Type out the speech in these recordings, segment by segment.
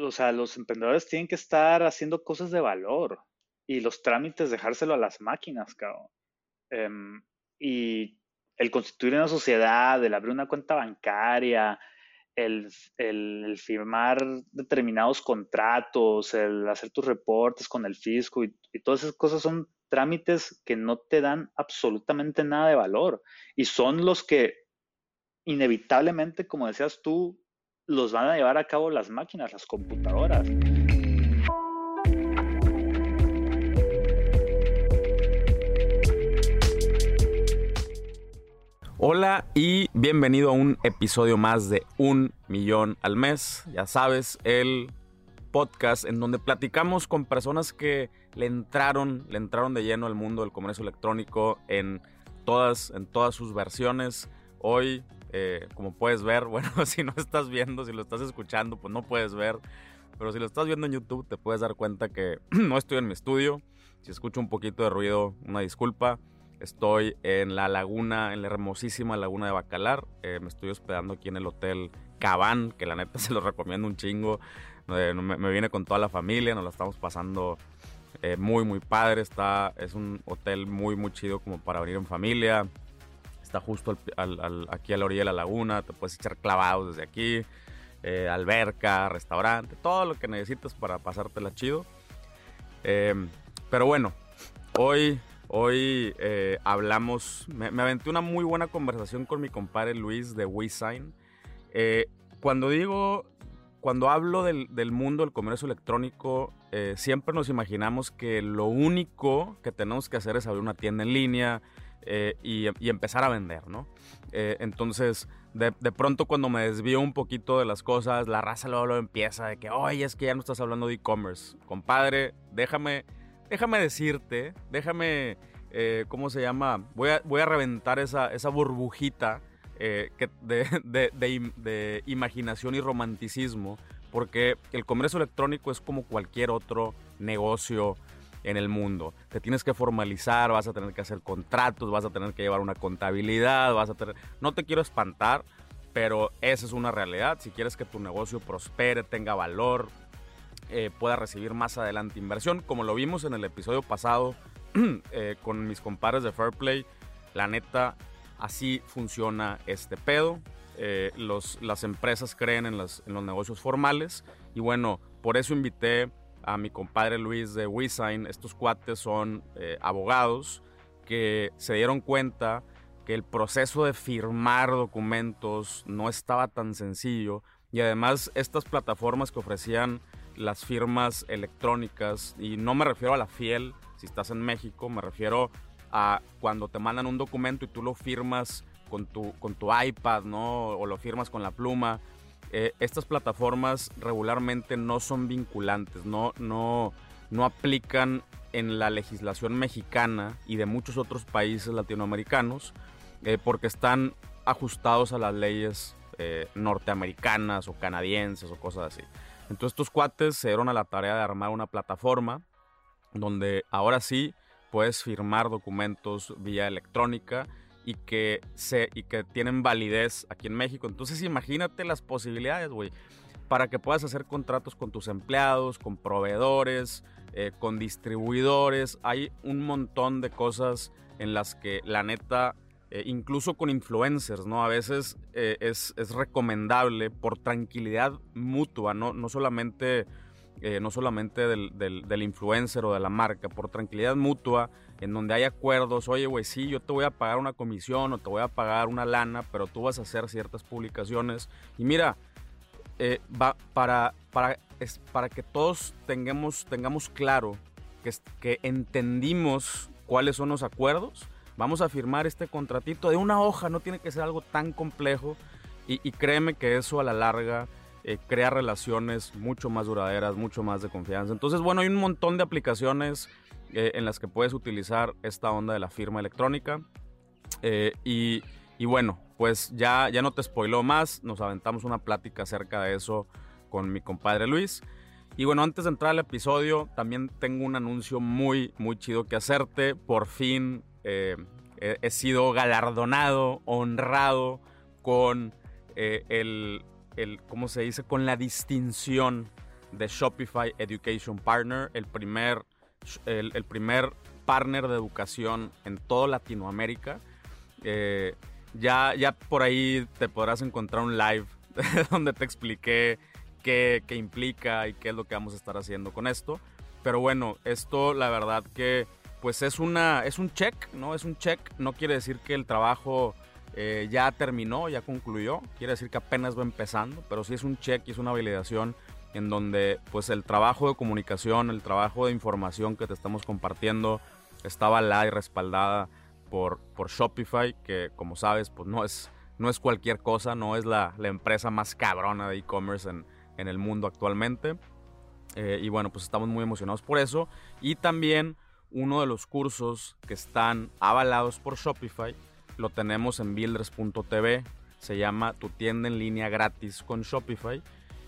o sea, los emprendedores tienen que estar haciendo cosas de valor y los trámites dejárselo a las máquinas, cabrón. Em, y el constituir una sociedad, el abrir una cuenta bancaria, el, firmar determinados contratos, el hacer tus reportes con el fisco y, y, todas esas cosas son trámites que no te dan absolutamente nada de valor y son los que inevitablemente, como decías tú, los van a llevar a cabo las máquinas, las computadoras. Hola y bienvenido a un episodio más de Un Millón al Mes. Ya sabes, el podcast en donde platicamos con personas que le entraron, le entraron de lleno al mundo del comercio electrónico en todas, en todas sus versiones. Hoy eh, como puedes ver, bueno, si no estás viendo, si lo estás escuchando, pues no puedes ver. Pero si lo estás viendo en YouTube, te puedes dar cuenta que no estoy en mi estudio. Si escucho un poquito de ruido, una disculpa. Estoy en la laguna, en la hermosísima laguna de Bacalar. Eh, me estoy hospedando aquí en el hotel Cabán, que la neta se lo recomiendo un chingo. Eh, me, me, vine con toda la familia, nos la estamos pasando muy, muy padre. Está, es un hotel muy, muy chido como para venir en familia justo aquí a la orilla de la laguna, te puedes echar clavados desde aquí, eh, alberca, restaurante, todo lo que necesitas para pasártela chido. Em, pero bueno, hoy, hoy eh, hablamos, me, aventé una muy buena conversación con mi compadre Luis de WeSign. Eh, cuando digo, cuando hablo del, del, mundo del comercio electrónico, siempre nos imaginamos que lo único que tenemos que hacer es abrir una tienda en línea, eh, y, empezar a vender, ¿no? Eh, entonces, de, pronto cuando me desvío un poquito de las cosas, la raza luego, empieza de que, oye, es que ya no estás hablando de e-commerce. Compadre, déjame, déjame decirte, déjame, eh, ¿cómo se llama? Voy a, voy a reventar esa, esa burbujita que de, de imaginación y romanticismo, porque el comercio electrónico es como cualquier otro negocio en el mundo. Te tienes que formalizar, vas a tener que hacer contratos, vas a tener que llevar una contabilidad, vas a tener... No te quiero espantar, pero esa es una realidad. Si quieres que tu negocio prospere, tenga valor, eh, pueda recibir más adelante inversión, como lo vimos en el episodio pasado eh, con mis compadres de Fairplay, la neta, así funciona este pedo. Eh, los, las empresas creen en, en los negocios formales y bueno, por eso invité a mi compadre Luis de WeSign. Estos cuates son eh, abogados que se dieron cuenta que el proceso de firmar documentos no estaba tan sencillo y además estas plataformas que ofrecían las firmas electrónicas, y no me refiero a la fiel, si estás en México, me refiero a cuando te mandan un documento y tú lo firmas con tu, con tu iPad, ¿no? O lo firmas con la pluma eh, estas plataformas regularmente no son vinculantes, no, no, no aplican en la legislación mexicana y de muchos otros países latinoamericanos eh, porque están ajustados a las leyes eh, norteamericanas o canadienses o cosas así. Entonces estos cuates se dieron a la tarea de armar una plataforma donde ahora sí puedes firmar documentos vía electrónica y que, se, y que tienen validez aquí en México. Entonces imagínate las posibilidades, güey, para que puedas hacer contratos con tus empleados, con proveedores, eh, con distribuidores. Hay un montón de cosas en las que la neta, eh, incluso con influencers, ¿no? A veces eh, es, es, recomendable por tranquilidad mutua, ¿no? No solamente... no solamente del, del, del influencer o de la marca, por tranquilidad mutua, en donde hay acuerdos, oye, güey, sí, yo te voy a pagar una comisión o te voy a pagar una lana, pero tú vas a hacer ciertas publicaciones. Y mira, eh, para, para, para que todos tengamos, tengamos claro que, que entendimos cuáles son los acuerdos, vamos a firmar este contratito de una hoja, no tiene que ser algo tan complejo. Y, y créeme que eso a la larga eh, crea relaciones mucho más duraderas, mucho más de confianza. Entonces, bueno, hay un montón de aplicaciones eh, en las que puedes utilizar esta onda de la firma electrónica. Eh, y, bueno, pues ya, ya no te spoiló más, nos aventamos una plática acerca de eso con mi compadre Luis. Y bueno, antes de entrar al episodio, también tengo un anuncio muy, muy chido que hacerte. Por fin he, sido galardonado, honrado con el, el, ¿cómo se dice? Con la distinción de Shopify Education Partner, el primer, el, primer partner de educación en toda Latinoamérica. Eh, ya, ya por ahí te podrás encontrar un live donde te expliqué qué, qué, implica y qué es lo que vamos a estar haciendo con esto. Pero bueno, esto la verdad que pues es, una, es un check, ¿no? Es un check, no quiere decir que el trabajo eh, ya terminó, ya concluyó, quiere decir que apenas va empezando, pero sí es un check y es una validación en donde pues el trabajo de comunicación, el trabajo de información que te estamos compartiendo está avalada y respaldada por, Shopify, que como sabes pues no es, no es cualquier cosa, no es la, la empresa más cabrona de e-commerce en, en, el mundo actualmente. Eh, y bueno, pues estamos muy emocionados por eso. Y también uno de los cursos que están avalados por Shopify lo tenemos en builders.tv. Se llama Tu tienda en línea gratis con Shopify.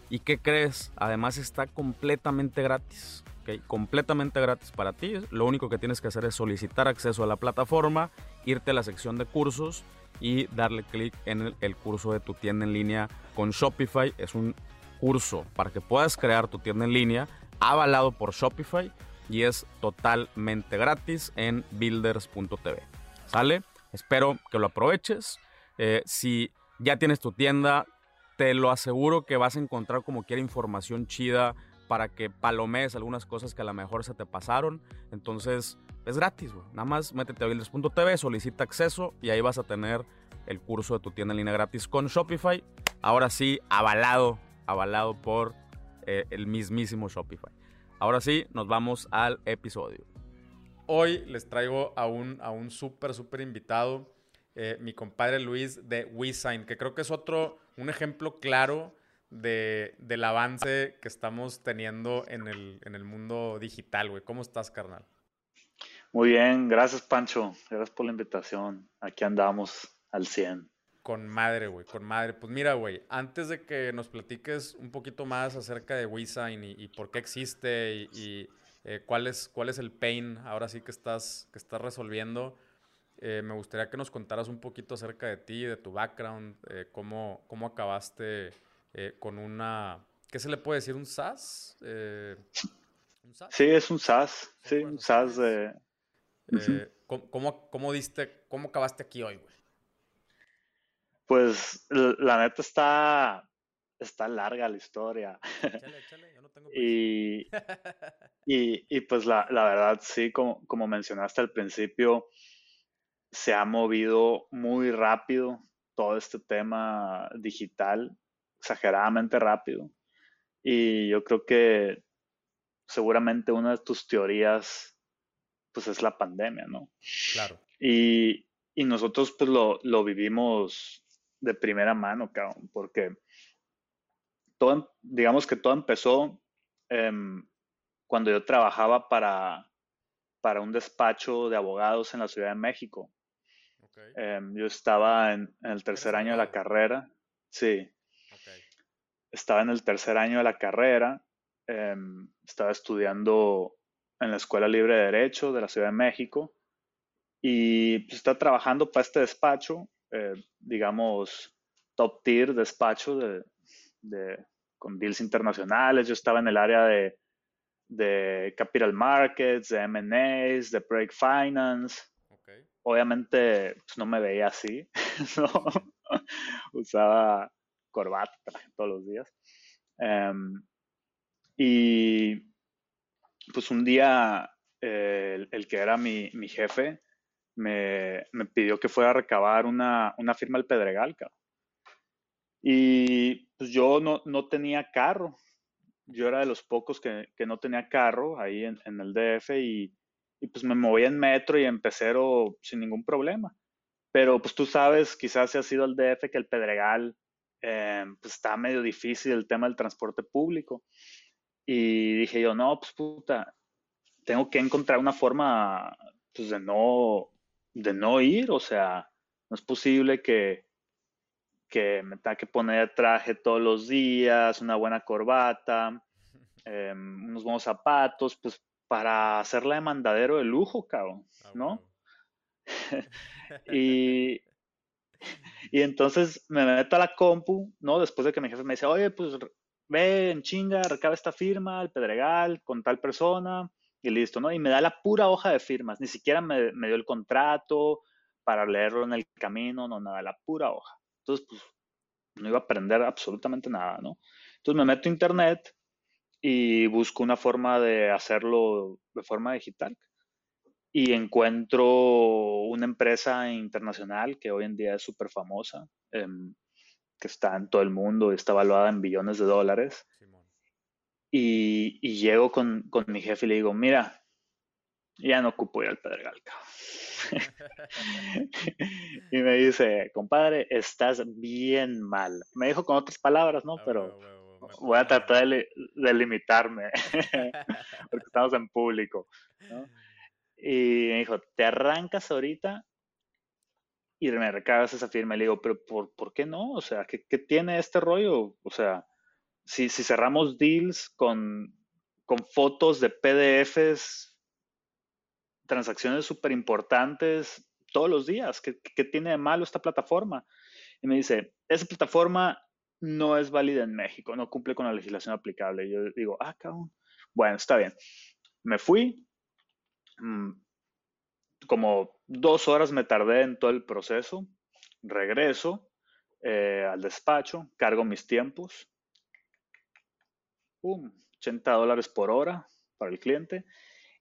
¿Y qué crees? Además está completamente gratis. Completamente gratis para ti. Lo único que tienes que hacer es solicitar acceso a la plataforma, irte a la sección de cursos y darle clic en el, el curso de tu tienda en línea con Shopify. Es un curso para que puedas crear tu tienda en línea avalado por Shopify y es totalmente gratis en builders.tv. ¿Sale? Espero que lo aproveches. Eh, si ya tienes tu tienda, te lo aseguro que vas a encontrar como quiera información chida para que palomees algunas cosas que a lo mejor se te pasaron. Entonces, es gratis, Nada más métete a builders.tv, solicita acceso y ahí vas a tener el curso de tu tienda en línea gratis con Shopify. Ahora sí, avalado, avalado por eh, el mismísimo Shopify. Ahora sí, nos vamos al episodio. Hoy les traigo a un, a un súper, súper invitado, eh, mi compadre Luis de WeSign, que creo que es otro, un ejemplo claro de, del avance que estamos teniendo en el, en el mundo digital, güey. ¿Cómo estás, carnal? Muy bien, gracias, Pancho. Gracias por la invitación. Aquí andamos al 100. Con madre, güey, con madre. Pues mira, güey, antes de que nos platiques un poquito más acerca de WeSign y, y por qué existe y eh, ¿cuál, es, cuál es el pain ahora sí que estás, que estás resolviendo. Eh, me gustaría que nos contaras un poquito acerca de ti, de tu background, eh, cómo, cómo acabaste con una, ¿qué se le puede decir? ¿Un SaaS? Sí, es un SaaS, sí, un SaaS de... ¿cómo, cómo, diste, ¿Cómo acabaste aquí hoy, güey? Pues la neta está, está larga la historia. Échale, échale, yo no tengo y, y, y, pues la, la, verdad, sí, como, como mencionaste al principio, se ha movido muy rápido todo este tema digital, exageradamente rápido. Y yo creo que seguramente una de tus teorías, pues es la pandemia, ¿no? Claro. Y, y nosotros pues lo, lo vivimos de primera mano, cabrón, porque todo, em, digamos que todo empezó em, cuando yo trabajaba para, para un despacho de abogados en la Ciudad de México. Em, yo estaba en, el tercer año de la carrera. Sí. Estaba en el tercer año de la carrera. estaba estudiando en la Escuela Libre de Derecho de la Ciudad de México. Y pues, estaba trabajando para este despacho, eh, digamos, top tier despacho de, con deals internacionales. Yo estaba en el área de, de capital markets, de M&As, de break finance. Obviamente pues, no me veía así, usaba corbata todos los días. Em, y pues un día el, que era mi, jefe me, pidió que fuera a recabar una, una firma al Pedregal, cabrón. Y pues yo no, no tenía carro. Yo era de los pocos que, que no tenía carro ahí en, en el DF y, y, pues me moví en metro y en pecero sin ningún problema. Pero pues tú sabes, quizás si has sido al DF, que el Pedregal eh, pues está medio difícil el tema del transporte público. Y dije yo, no, pues puta, tengo que encontrar una forma pues de no, de no ir, o sea, no es posible que, que me tenga que poner traje todos los días, una buena corbata, em, unos buenos zapatos, pues para hacerla de mandadero de lujo, cabrón, ah, ¿no? y, y entonces me meto a la compu, ¿no? Después de que mi jefe me dice, oye, pues ve en chinga, recaba esta firma, el Pedregal, con tal persona, y listo, ¿no? Y me da la pura hoja de firmas, ni siquiera me, me dio el contrato para leerlo en el camino, no, nada, la pura hoja. Entonces, pues, no iba a aprender absolutamente nada, ¿no? Entonces me meto a internet y busco una forma de hacerlo de forma digital. Y encuentro una empresa internacional que hoy en día es súper famosa, em, que está en todo el mundo y está evaluada en billones de dólares. Y, y, llego con, con, mi jefe y le digo, mira, ya no ocupo ir al Pedregal. y me dice, compadre, estás bien mal. Me dijo con otras palabras, ¿no? Ah, Pero voy a tratar de, limitarme, porque estamos en público. Y me dijo, te arrancas ahorita y me recargas esa firma. Y le digo, pero ¿por, ¿por qué no? O sea, ¿qué, ¿qué, tiene este rollo? O sea, si, si cerramos deals con, con fotos de PDFs transacciones súper importantes todos los días. ¿Qué, ¿Qué, tiene de malo esta plataforma? Y me dice, esa plataforma no es válida en México, no cumple con la legislación aplicable. Yo digo, ah, cabrón. Bueno, está bien. Me fui. Mm, como dos horas me tardé en todo el proceso. Regreso eh, al despacho, cargo mis tiempos. 80 dólares por hora para el cliente.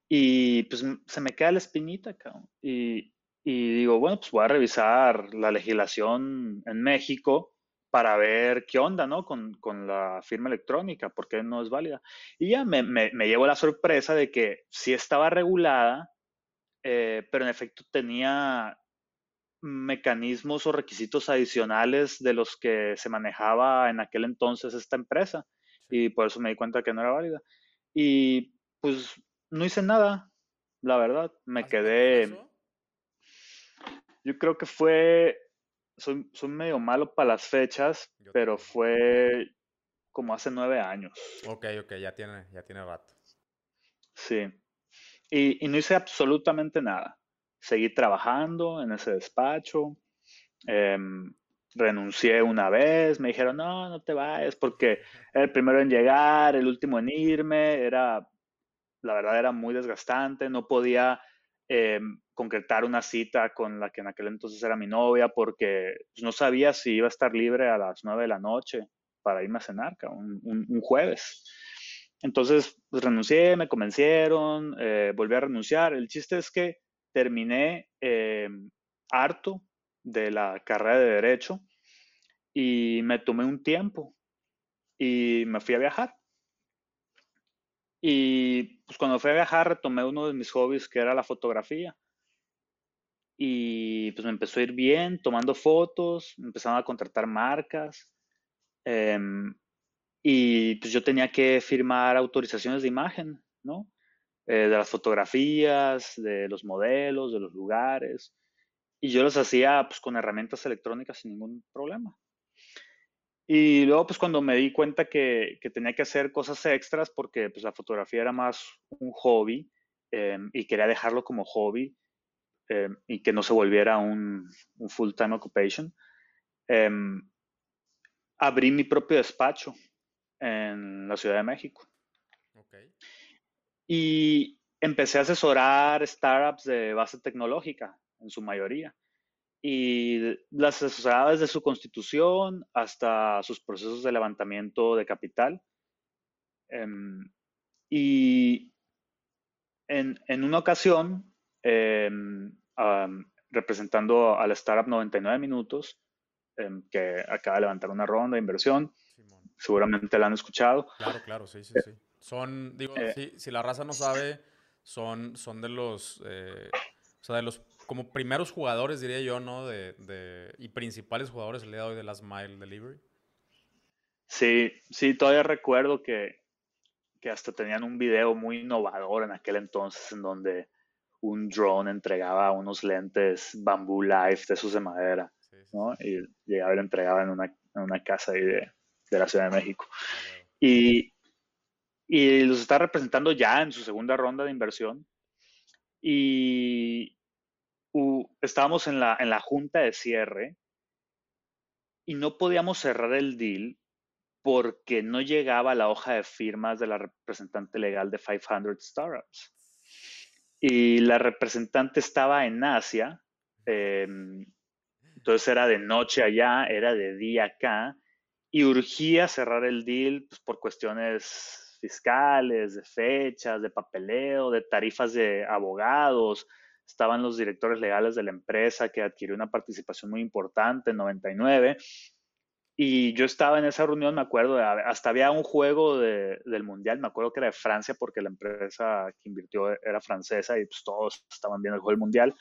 Y pues se me queda la espinita, cabrón. Y, y digo, bueno, pues voy a revisar la legislación en México para ver qué onda, ¿no? Con, con la firma electrónica, porque no es válida. Y ya me, me, me llevo la sorpresa de que sí estaba regulada, eh, pero en efecto tenía mecanismos o requisitos adicionales de los que se manejaba en aquel entonces esta empresa. Y por eso me di cuenta que no era válida. Y pues no hice nada, la verdad. Me quedé. Yo creo que fue. Soy, soy medio malo para las fechas, pero fue como hace nueve años. Ok, ok, ya tiene, ya tiene rato. Sí. Y, y no hice absolutamente nada. Seguí trabajando en ese despacho. Em, renuncié una vez, me dijeron, no, no te vayas, porque era el primero en llegar, el último en irme, era la verdad era muy desgastante, no podía eh, concretar una cita con la que en aquel entonces era mi novia porque pues, no sabía si iba a estar libre a las nueve de la noche para irme a cenar, un, un, jueves. Entonces, pues, renuncié, me convencieron, eh, volví a renunciar. El chiste es que terminé eh, harto de la carrera de derecho y me tomé un tiempo y me fui a viajar. Y pues cuando fui a viajar retomé uno de mis hobbies que era la fotografía. Y pues me empezó a ir bien tomando fotos, empezaron a contratar marcas. Em, y pues yo tenía que firmar autorizaciones de imagen, ¿no? Eh, de las fotografías, de los modelos, de los lugares. Y yo los hacía pues con herramientas electrónicas sin ningún problema. Y luego, pues cuando me di cuenta que, que tenía que hacer cosas extras, porque pues la fotografía era más un hobby em, y quería dejarlo como hobby em, y que no se volviera un, un full-time occupation, em, abrí mi propio despacho en la Ciudad de México. Okay. Y empecé a asesorar startups de base tecnológica, en su mayoría y las asesoraba desde su constitución hasta sus procesos de levantamiento de capital. Em, y en, en, una ocasión, em, representando al startup 99 Minutos, em, que acaba de levantar una ronda de inversión, seguramente la han escuchado. Claro, claro, sí, sí, sí. Son, digo, eh, si, si, la raza no sabe, son, son de los, eh, o sea, de los como primeros jugadores, diría yo, ¿no? De, de, y principales jugadores el día de hoy de Last Mile Delivery. Sí, sí, todavía recuerdo que, que hasta tenían un video muy innovador en aquel entonces en donde un drone entregaba unos lentes Bamboo Life de esos de madera, ¿no? Y llegaba y lo entregaba en una, en una casa ahí de, de, la Ciudad de México. Y, y los está representando ya en su segunda ronda de inversión. Y, estábamos en la, en la junta de cierre y no podíamos cerrar el deal porque no llegaba la hoja de firmas de la representante legal de 500 Startups. Y la representante estaba en Asia, em, entonces era de noche allá, era de día acá, y urgía cerrar el deal pues, por cuestiones fiscales, de fechas, de papeleo, de tarifas de abogados. Estaban los directores legales de la empresa que adquirió una participación muy importante en 99 y yo estaba en esa reunión, me acuerdo, hasta había un juego de, del Mundial, me acuerdo que era de Francia porque la empresa que invirtió era francesa y pues todos estaban viendo el juego del Mundial.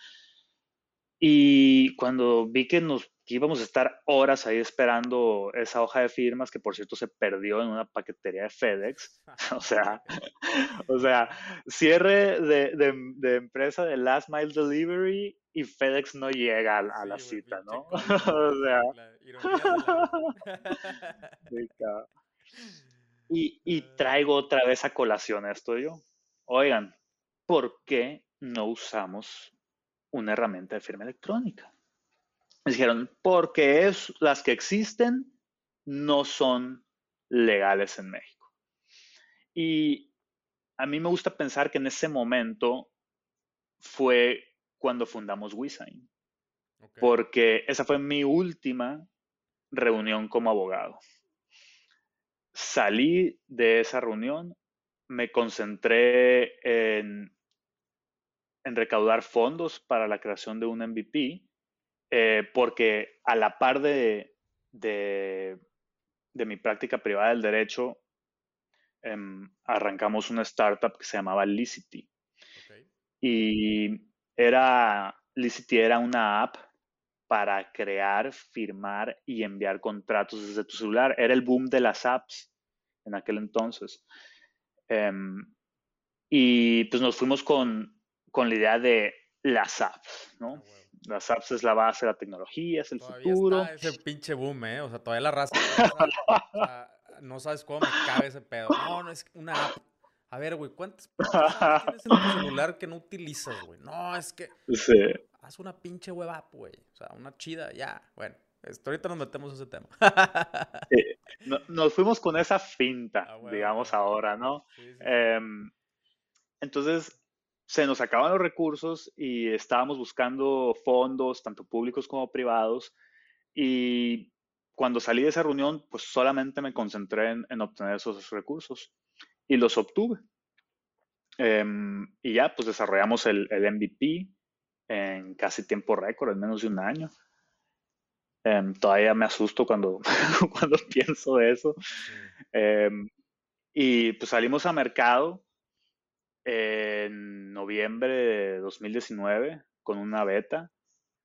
Y cuando vi que nos íbamos a estar horas ahí esperando esa hoja de firmas, que por cierto se perdió en una paquetería de FedEx, o sea, o sea, cierre de, de, empresa de Last Mile Delivery y FedEx no llega a, la cita, ¿no? o sea. y, y traigo otra vez a colación esto yo. Oigan, ¿por qué no usamos una herramienta de firma electrónica. Me dijeron, porque es, las que existen no son legales en México. Y a mí me gusta pensar que en ese momento fue cuando fundamos WeSign. Porque esa fue mi última reunión como abogado. Salí de esa reunión, me concentré en en recaudar fondos para la creación de un MVP, eh, porque a la par de, de, mi práctica privada del derecho, em, arrancamos una startup que se llamaba Licity. Y era, Licity era una app para crear, firmar y enviar contratos desde tu celular. Era el boom de las apps en aquel entonces. Em, y pues nos fuimos con, con la idea de las apps, ¿no? Ah, las apps es la base de la tecnología, es el futuro. Está ese pinche boom, ¿eh? O sea, todavía la raza. no sabes cómo me cabe ese pedo. No, no es una app. A ver, güey, ¿cuántas tienes en tu celular que no utilizas, güey? No, es que. Sí. Haz una pinche web app, güey. O sea, una chida, ya. Bueno, esto, ahorita nos metemos en ese tema. sí. nos fuimos con esa finta, ah, digamos, ahora, ¿no? Em, entonces, se nos acaban los recursos y estábamos buscando fondos, tanto públicos como privados. Y cuando salí de esa reunión, pues solamente me concentré en, obtener esos recursos y los obtuve. Em, y ya, pues desarrollamos el, MVP en casi tiempo récord, en menos de un año. Em, todavía me asusto cuando, cuando pienso de eso. Em, y pues salimos a mercado en noviembre de 2019 con una beta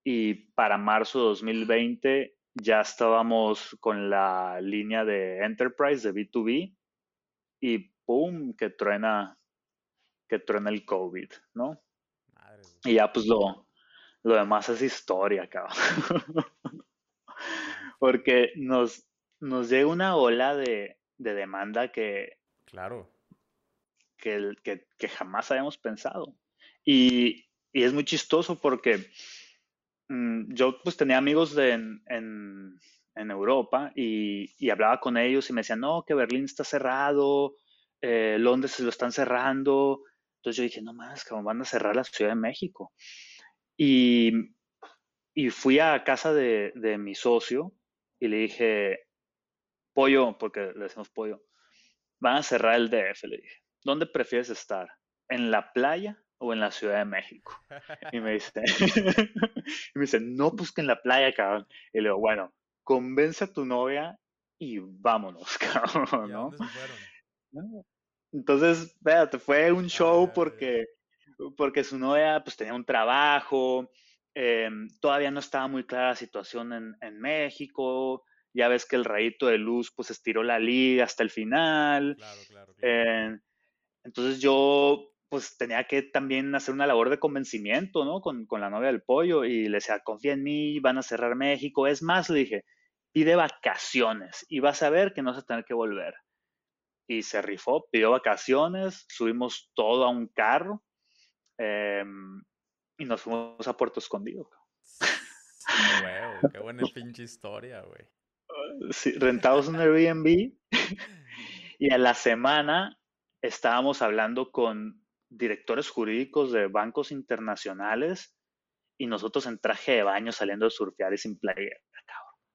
y para marzo de 2020 ya estábamos con la línea de Enterprise de B2B y ¡pum! que truena, que truena el COVID, ¿no? y ya pues lo, lo demás es historia, cabrón. Porque nos, nos llega una ola de, de demanda que... Claro que, jamás habíamos pensado. Y, es muy chistoso porque mm, yo pues tenía amigos de, en, Europa y, hablaba con ellos y me decían, no, que Berlín está cerrado, eh, Londres se lo están cerrando. Entonces yo dije, no más, que van a cerrar la Ciudad de México. Y, fui a casa de mi socio y le dije, pollo, porque le decimos pollo, van a cerrar el DF, le dije. ¿Dónde prefieres estar? ¿En la playa o en la Ciudad de México? Y me dice, y me dice, no, pues que en la playa, cabrón. Y le digo, bueno, convence a tu novia y vámonos, cabrón, ¿no? Entonces, espérate, fue un show porque, porque su novia pues tenía un trabajo, em, todavía no estaba muy clara la situación en, en, México, ya ves que el rayito de luz pues estiró la liga hasta el final. Claro, claro, claro. Entonces yo pues tenía que también hacer una labor de convencimiento, ¿no? Con, la novia del pollo y le decía, confía en mí, van a cerrar México. Es más, le dije, pide vacaciones y vas a ver que no vas a tener que volver. Y se rifó, pidió vacaciones, subimos todo a un carro em, y nos fuimos a Puerto Escondido. Wow, qué buena pinche historia, güey. sí, rentamos un Airbnb y a la semana estábamos hablando con directores jurídicos de bancos internacionales y nosotros en traje de baño saliendo de surfear y sin playera,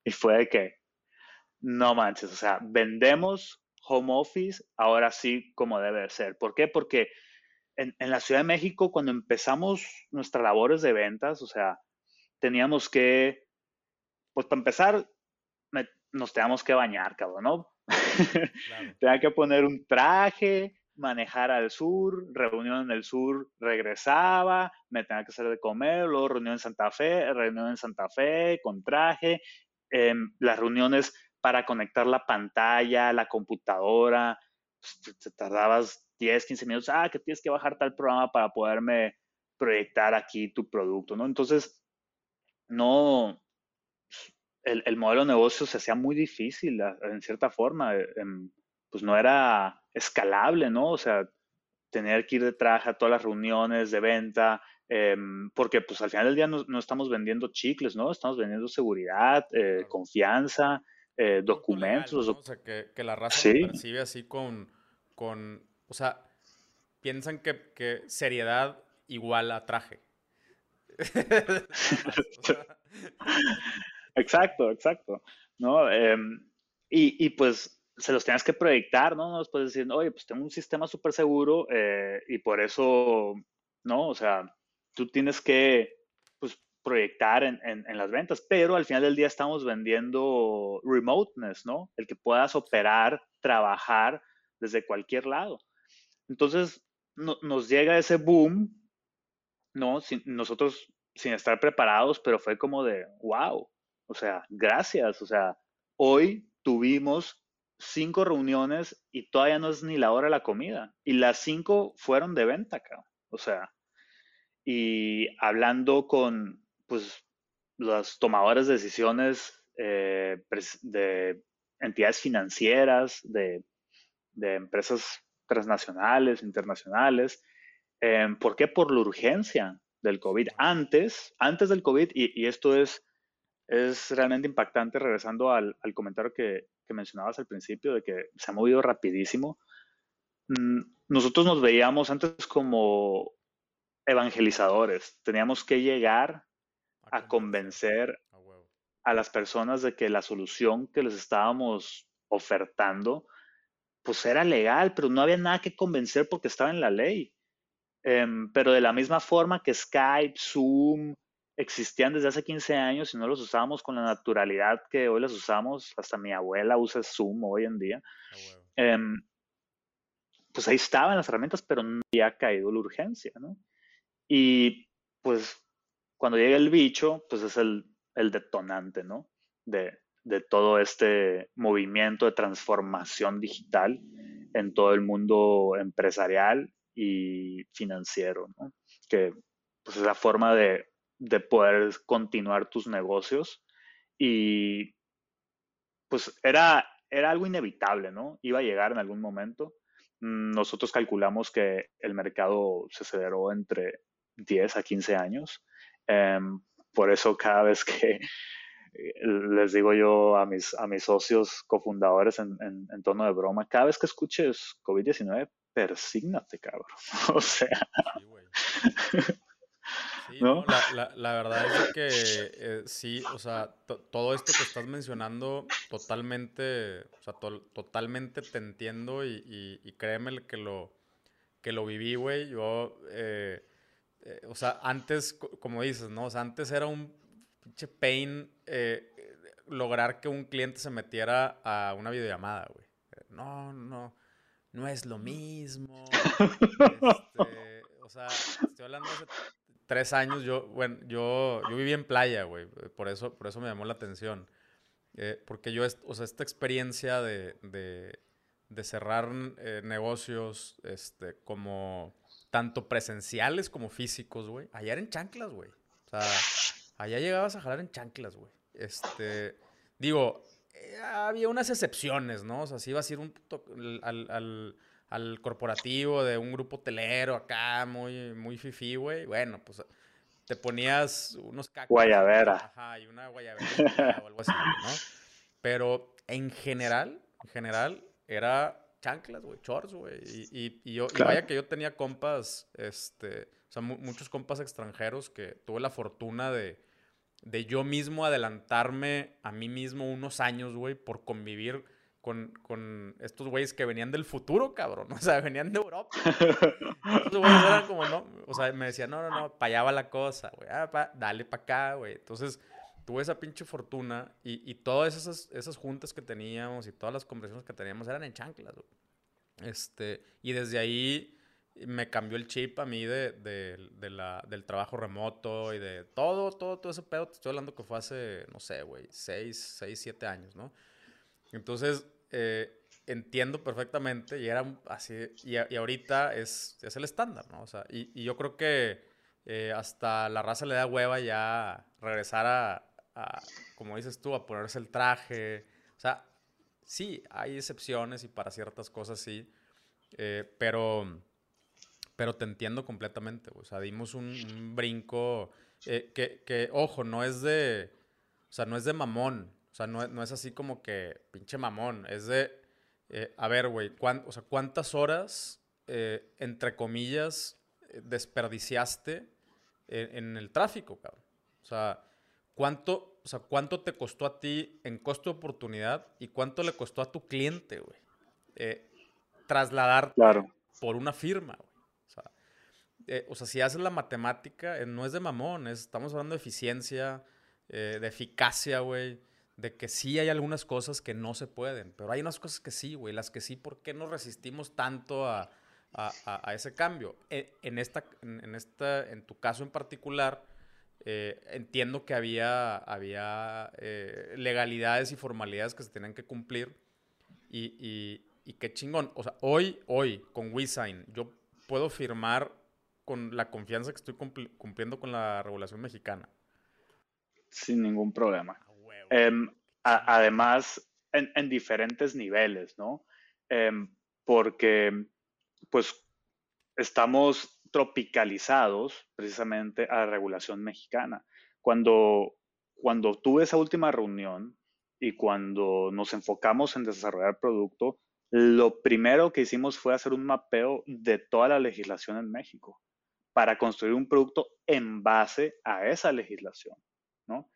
Y fue de que, no manches, o sea, vendemos home office ahora sí como debe ser. ¿Por qué? Porque en, la Ciudad de México, cuando empezamos nuestras labores de ventas, o sea, teníamos que, pues para empezar, nos teníamos que bañar, cabrón, ¿no? Tenía que poner un traje, manejar al sur, reunión en el sur, regresaba, me tenía que hacer de comer, luego reunión en Santa Fe, reunión en Santa Fe con traje, em, las reuniones para conectar la pantalla, la computadora, pues, te, tardabas 10, 15 minutos, ah, que tienes que bajar tal programa para poderme proyectar aquí tu producto, ¿no? Entonces, no, el, modelo de negocio se hacía muy difícil en cierta forma, eh, em, pues no era escalable, ¿no? O sea, tener que ir de traje a todas las reuniones de venta, em, porque pues al final del día no, estamos vendiendo chicles, ¿no? Estamos vendiendo seguridad, eh, confianza, eh, documentos. O sea, que, la raza ¿Sí? percibe así con, con, o sea, piensan que, que seriedad igual a traje. exacto, exacto. ¿no? Em, y, y, pues se los tienes que proyectar, ¿no? No les puedes decir, oye, pues tengo un sistema súper seguro eh, y por eso, ¿no? O sea, tú tienes que, pues, proyectar en, en, las ventas, pero al final del día estamos vendiendo remoteness, ¿no? El que puedas operar, trabajar desde cualquier lado. Entonces, nos llega ese boom, ¿no? nosotros sin estar preparados, pero fue como de, wow, o sea, gracias, o sea, hoy tuvimos cinco reuniones y todavía no es ni la hora de la comida. Y las cinco fueron de venta, cabrón. O sea, y hablando con, pues, los tomadores de decisiones eh, de entidades financieras, de, empresas transnacionales, internacionales. Eh, ¿Por qué? Por la urgencia del COVID. Antes, antes del COVID, y, esto es, es realmente impactante, regresando al, al comentario que, que mencionabas al principio, de que se ha movido rapidísimo, mm, nosotros nos veíamos antes como evangelizadores. Teníamos que llegar a convencer a las personas de que la solución que les estábamos ofertando, pues era legal, pero no había nada que convencer porque estaba en la ley. Em, pero de la misma forma que Skype, Zoom, existían desde hace 15 años y no los usábamos con la naturalidad que hoy los usamos. Hasta mi abuela usa Zoom hoy en día. Em, pues ahí estaban las herramientas, pero no había caído la urgencia, ¿no? Y pues cuando llega el bicho, pues es el, detonante, ¿no? De, de, todo este movimiento de transformación digital en todo el mundo empresarial y financiero, ¿no? Que pues es la forma de de poder continuar tus negocios. Y pues era, era algo inevitable, ¿no? Iba a llegar en algún momento. Nosotros calculamos que el mercado se aceleró entre 10 a 15 años. Em, por eso cada vez que les digo yo a mis, a mis socios cofundadores en, en, en tono de broma, cada vez que escuches COVID-19, persígnate, cabrón. o sea... ¿no? la, verdad es que eh, sí, o sea, todo esto que estás mencionando, totalmente, o sea, totalmente te entiendo y, y, créeme que lo, que lo viví, güey. Yo, eh, eh, o sea, antes, como dices, ¿no? O sea, antes era un pinche pain lograr que un cliente se metiera a una videollamada, güey. No, no, no es lo mismo. Este, o sea, estoy hablando hace tres años yo, bueno, yo, yo viví en playa, güey. Por eso, por eso me llamó la atención. Eh, porque yo, o sea, esta experiencia de, de, cerrar eh, negocios, este, como tanto presenciales como físicos, güey. Allá era en chanclas, güey. O sea, allá llegabas a jalar en chanclas, güey. Este, digo, eh, había unas excepciones, ¿no? O sea, si ibas a ir un al, al al corporativo de un grupo telero acá, muy, muy fifí, güey, bueno, pues te ponías unos cacos. Guayabera. Ajá, y una guayabera o algo así, ¿no? Pero en general, en general, era chanclas, güey, shorts, güey. Y, y, yo, y vaya que yo tenía compas, este, o sea, muchos compas extranjeros que tuve la fortuna de, de yo mismo adelantarme a mí mismo unos años, güey, por convivir con, con estos güeyes que venían del futuro, cabrón. O sea, venían de Europa. Estos güeyes eran como, no, o sea, me decían, no, no, no, para allá va la cosa, güey. Ah, pa, dale para acá, güey. Entonces, tuve esa pinche fortuna y, y todas esas, esas juntas que teníamos y todas las conversaciones que teníamos eran en chanclas, güey. Este, y desde ahí me cambió el chip a mí de, de, de la, del trabajo remoto y de todo, todo, todo ese pedo. Te estoy hablando que fue hace, no sé, güey, seis, seis, siete años, ¿no? Entonces, eh, entiendo perfectamente y era así, y, ahorita es, es, el estándar, ¿no? O sea, y, yo creo que eh, hasta la raza le da hueva ya regresar a, como dices tú, a ponerse el traje. O sea, sí, hay excepciones y para ciertas cosas sí, eh, pero, pero te entiendo completamente. O sea, dimos un, brinco que, que, ojo, no es de, o sea, no es de mamón. O sea, no, no es así como que pinche mamón. Es de, eh, a ver, güey, o sea, ¿cuántas horas, eh, entre comillas, desperdiciaste en, en el tráfico, cabrón? O sea, ¿cuánto, o sea, ¿cuánto te costó a ti en costo de oportunidad y cuánto le costó a tu cliente, güey? Eh, trasladar claro. por una firma, güey. O sea, eh, o sea, si haces la matemática, eh, no es de mamón, es, estamos hablando de eficiencia, eh, de eficacia, güey. De que sí hay algunas cosas que no se pueden, pero hay unas cosas que sí, güey. Las que sí, ¿por qué nos resistimos tanto a, a, a, ese cambio? En, en, esta, en, esta, en tu caso en particular, eh, entiendo que había, había eh, legalidades y formalidades que se tenían que cumplir. Y, y, qué chingón. O sea, hoy, hoy, con WeSign, yo puedo firmar con la confianza que estoy cumpli cumpliendo con la regulación mexicana. Sin ningún problema. A, además, en, en, diferentes niveles, ¿no? Em, porque, pues, estamos tropicalizados precisamente a la regulación mexicana. Cuando, cuando tuve esa última reunión y cuando nos enfocamos en desarrollar producto, lo primero que hicimos fue hacer un mapeo de toda la legislación en México para construir un producto en base a esa legislación. ¿no?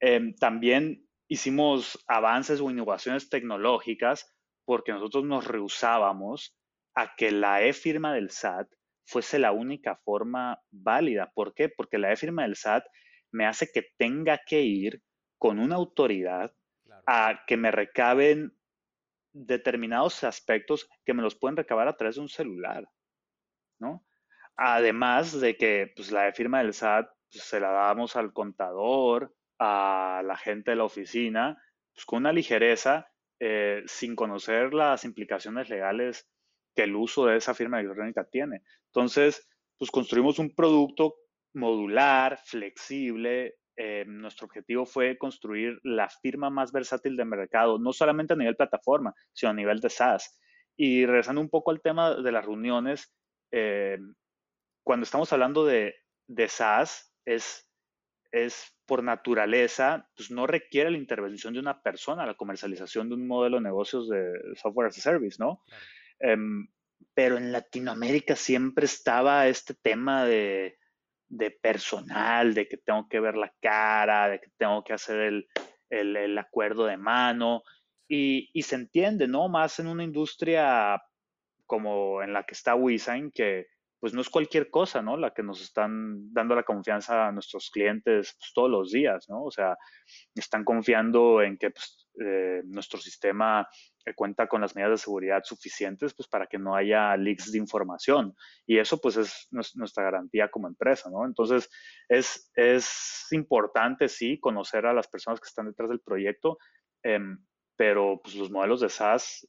Eh, también hicimos avances o innovaciones tecnológicas porque nosotros nos rehusábamos a que la e-firma del SAT fuese la única forma válida. ¿Por qué? Porque la e-firma del SAT me hace que tenga que ir con una autoridad claro. a que me recaben determinados aspectos que me los pueden recabar a través de un celular, ¿no? Además de que pues, la firma del SAT pues, se la damos al contador, a la gente de la oficina, pues, con una ligereza, eh, sin conocer las implicaciones legales que el uso de esa firma electrónica tiene. Entonces, pues construimos un producto modular, flexible. Eh, nuestro objetivo fue construir la firma más versátil del mercado, no solamente a nivel plataforma, sino a nivel de SaaS. Y regresando un poco al tema de las reuniones, eh, cuando estamos hablando de, de SaaS, es, es por naturaleza, pues no requiere la intervención de una persona, la comercialización de un modelo de negocios de software as a service, ¿no? Claro. Um, pero en Latinoamérica siempre estaba este tema de, de, personal, de que tengo que ver la cara, de que tengo que hacer el, el, el acuerdo de mano, y, y, se entiende, ¿no? Más en una industria como en la que está WeSign, que pues no es cualquier cosa, ¿no? La que nos están dando la confianza a nuestros clientes pues, todos los días, ¿no? O sea, están confiando en que pues, eh, nuestro sistema eh, cuenta con las medidas de seguridad suficientes pues para que no haya leaks de información. Y eso pues es nuestra garantía como empresa, ¿no? Entonces, es, es importante, sí, conocer a las personas que están detrás del proyecto, eh, pero pues los modelos de SaaS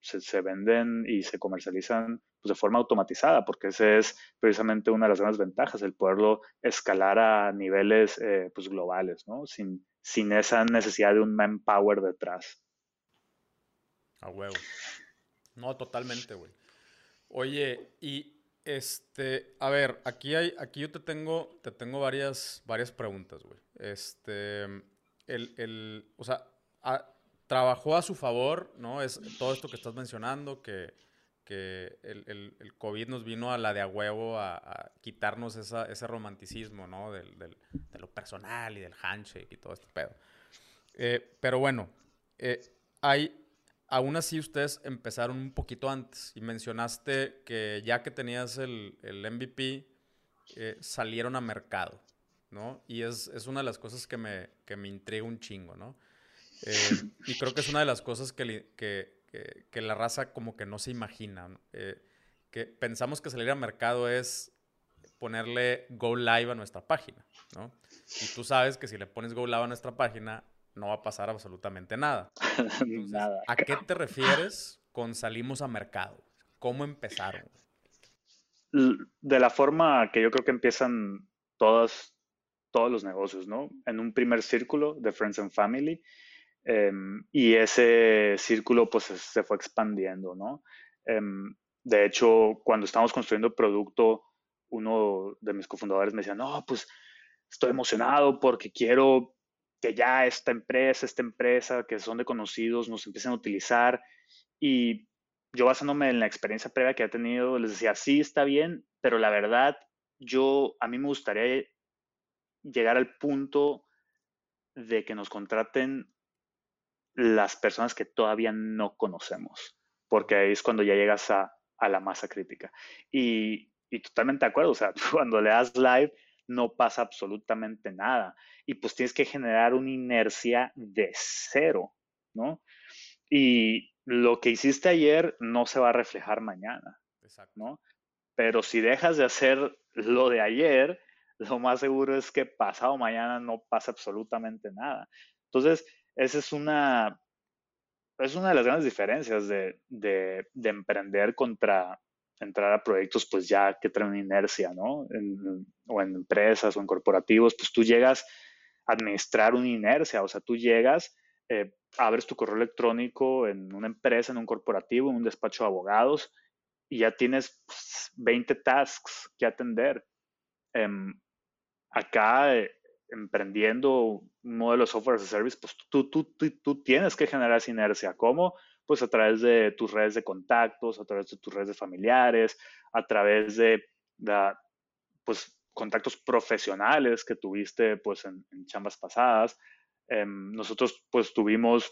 se, se, venden y se comercializan pues, de forma automatizada, porque esa es precisamente una de las grandes ventajas, el poderlo escalar a niveles eh, pues, globales, ¿no? Sin, sin esa necesidad de un manpower detrás. A huevo. No, totalmente, güey. Oye, y este, a ver, aquí hay, aquí yo te tengo, te tengo varias, varias preguntas, güey. Este, el, el, o sea, trabajó a su favor, ¿no? Es todo esto que estás mencionando, que, que el, el, COVID nos vino a la de a huevo a, quitarnos esa, ese romanticismo, ¿no? Del, del, de lo personal y del handshake y todo este pedo. Eh, pero bueno, eh, hay, aún así ustedes empezaron un poquito antes y mencionaste que ya que tenías el, el MVP, eh, salieron a mercado, ¿no? Y es, es, una de las cosas que me, que me intriga un chingo, ¿no? y creo que es una de las cosas que, que, que, la raza como que no se imagina. Eh, que pensamos que salir al mercado es ponerle Go Live a nuestra página, ¿no? Y tú sabes que si le pones Go Live a nuestra página, no va a pasar absolutamente nada. nada. ¿A qué te refieres con salimos a mercado? ¿Cómo empezaron? De la forma que yo creo que empiezan todos, todos los negocios, ¿no? En un primer círculo de Friends and Family Em, y ese círculo pues se fue expandiendo, ¿no? Em, de hecho, cuando estábamos construyendo producto, uno de mis cofundadores me decía, no, pues estoy emocionado porque quiero que ya esta empresa, esta empresa que son de conocidos nos empiecen a utilizar. Y yo basándome en la experiencia previa que he tenido, les decía, sí, está bien, pero la verdad, yo, a mí me gustaría llegar al punto de que nos contraten las personas que todavía no conocemos, porque ahí es cuando ya llegas a, la masa crítica. Y, totalmente de acuerdo, o sea, cuando le das live no pasa absolutamente nada y pues tienes que generar una inercia de cero, ¿no? Y lo que hiciste ayer no se va a reflejar mañana, ¿no? Pero si dejas de hacer lo de ayer, lo más seguro es que pasado mañana no pasa absolutamente nada. Entonces, esa es una, es una de las grandes diferencias de, de, emprender contra entrar a proyectos pues ya que traen inercia, ¿no? o en empresas o en corporativos, pues tú llegas a administrar una inercia, o sea, tú llegas, eh, abres tu correo electrónico en una empresa, en un corporativo, en un despacho de abogados y ya tienes 20 pues, tasks que atender. Em, acá eh, emprendiendo un modelo de software as a service, pues tú, tú, tú, tienes que generar esa inercia. ¿Cómo? Pues a través de tus redes de contactos, a través de tus redes de familiares, a través de, pues, contactos profesionales que tuviste pues, en, chambas pasadas. Em, nosotros pues tuvimos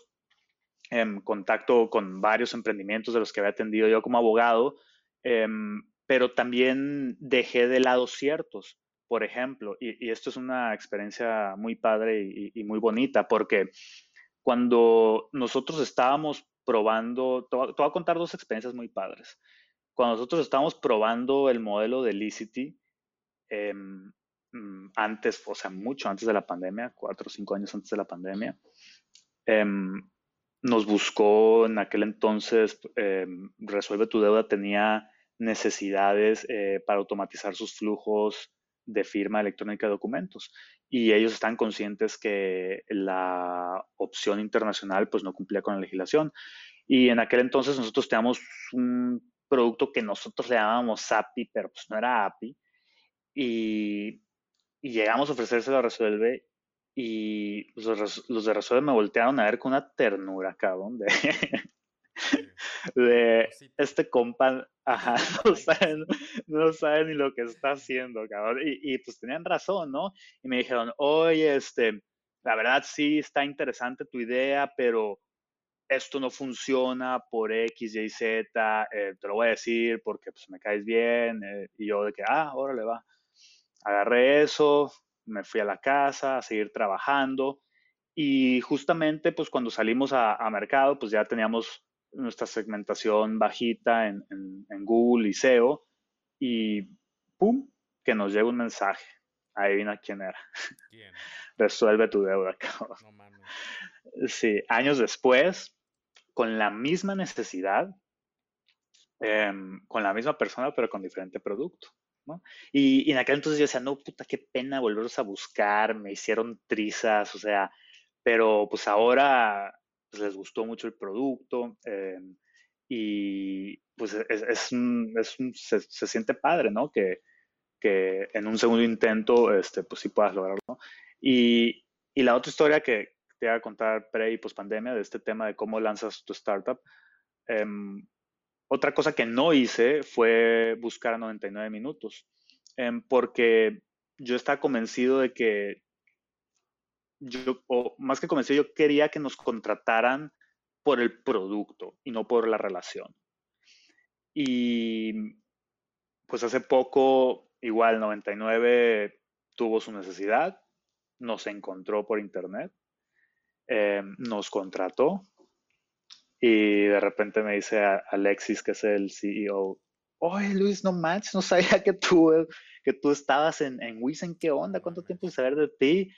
em, contacto con varios emprendimientos de los que había atendido yo como abogado, em, pero también dejé de lado ciertos por ejemplo, y, esto es una experiencia muy padre y, muy bonita, porque cuando nosotros estábamos probando, te voy, a contar dos experiencias muy padres. Cuando nosotros estábamos probando el modelo de Licity, em, mm, antes, o sea, mucho antes de la pandemia, cuatro o cinco años antes de la pandemia, em, nos buscó en aquel entonces, em, Resuelve tu deuda tenía necesidades eh, para automatizar sus flujos de firma electrónica de documentos. Y ellos están conscientes que la opción internacional pues no cumplía con la legislación. Y en aquel entonces nosotros teníamos un producto que nosotros le llamábamos API, pero pues no era API. Y, llegamos a ofrecérselo a Resuelve y los, los, de Resuelve me voltearon a ver con una ternura, cabrón, de, de este compa, ajá, no saben, no saben ni lo que está haciendo, cabrón. Y, y, pues tenían razón, ¿no? Y me dijeron, oye, este, la verdad sí está interesante tu idea, pero esto no funciona por X, Y, Z, eh, te lo voy a decir porque pues me caes bien. Eh", y yo de que, ah, órale, va. Agarré eso, me fui a la casa a seguir trabajando. Y justamente, pues cuando salimos a, a mercado, pues ya teníamos nuestra segmentación bajita en, en, Google y SEO y ¡pum! que nos llega un mensaje. Ahí vino quién era. Resuelve tu deuda, cabrón. Sí, años después, con la misma necesidad, em, con la misma persona, pero con diferente producto. ¿no? Y, y, en aquel entonces yo decía, no, puta, qué pena volverlos a buscar, me hicieron trizas, o sea, pero pues ahora pues, les gustó mucho el producto eh, y pues es, es, se, siente padre, ¿no? Que, en un segundo intento, este, pues sí puedas lograrlo. Y, y la otra historia que te iba a contar pre y post pandemia de este tema de cómo lanzas tu startup. Em, otra cosa que no hice fue buscar a 99 minutos, em, porque yo estaba convencido de que, yo, o más que convencido, yo quería que nos contrataran por el producto y no por la relación. Y pues hace poco, igual 99 tuvo su necesidad, nos encontró por internet, em, nos contrató y de repente me dice Alexis, que es el CEO, oye Luis, no manches, no sabía que tú, que tú estabas en, en Wizen, ¿qué onda? ¿Cuánto tiempo sin saber de ti?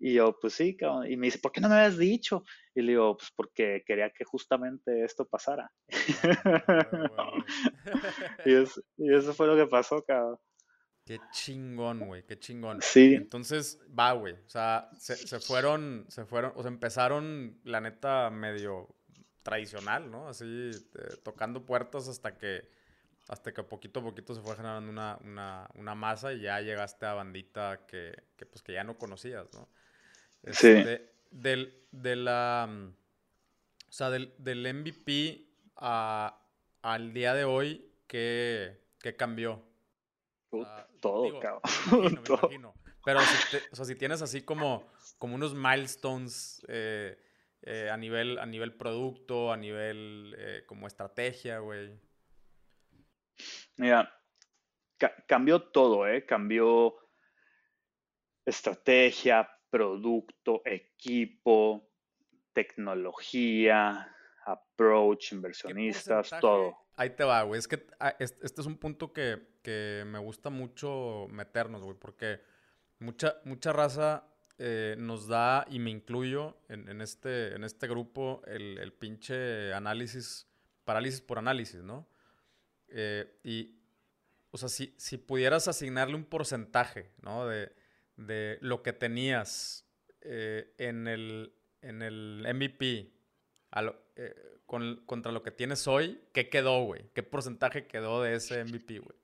Y yo, pues sí, cabrón. Y me dice, ¿por qué no me habías dicho? Y le digo, pues porque quería que justamente esto pasara. y, eso, fue lo que pasó, cabrón. Qué chingón, güey, qué chingón. Sí. Entonces, va, güey. O sea, se, se, fueron, se fueron, o sea, empezaron, la neta, medio tradicional, ¿no? Así, eh, tocando puertas hasta que, hasta que poquito a poquito se fue generando una, una, una masa y ya llegaste a bandita que, que, pues, que ya no conocías, ¿no? Sí. Del, de la, o sea, del, del MVP a, al día de hoy, ¿qué, qué cambió? todo, cabrón. Me imagino, Pero si, o sea, si tienes así como, como unos milestones eh, eh, a, nivel, a nivel producto, a nivel eh, como estrategia, güey. Mira, cambió todo, ¿eh? Cambió estrategia, producto, equipo, tecnología, approach, inversionistas, todo. Ahí te va, güey. Es que ah, este es un punto que, me gusta mucho meternos, güey, porque mucha, mucha raza eh, nos da, y me incluyo en, este, en este grupo, el, pinche análisis, parálisis por análisis, ¿no? Eh, y, o sea, si, si pudieras asignarle un porcentaje, ¿no? De, de lo que tenías eh, en, el, en el MVP eh, contra lo que tienes hoy, ¿qué quedó, güey? ¿Qué porcentaje quedó de ese MVP, güey?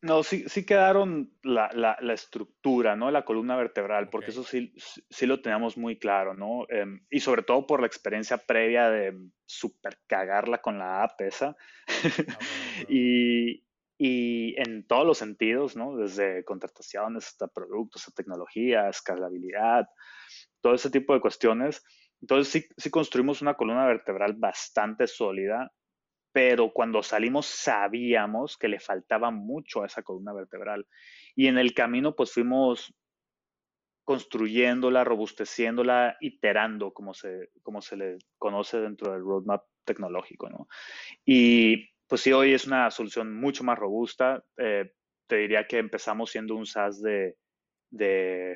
No, sí, sí quedaron la, la, estructura, ¿no? La columna vertebral, porque eso sí, sí lo teníamos muy claro, ¿no? Em, y sobre todo por la experiencia previa de super cagarla con la app esa. Ah, y, y en todos los sentidos, ¿no? Desde contrataciones hasta productos, hasta tecnología, escalabilidad, todo ese tipo de cuestiones. Entonces sí, construimos una columna vertebral bastante sólida, pero cuando salimos sabíamos que le faltaba mucho a esa columna vertebral. Y en el camino pues fuimos construyéndola, robusteciéndola, iterando, como se, como se le conoce dentro del roadmap tecnológico, ¿no? Y pues sí, hoy es una solución mucho más robusta. Eh, te diría que empezamos siendo un SaaS de,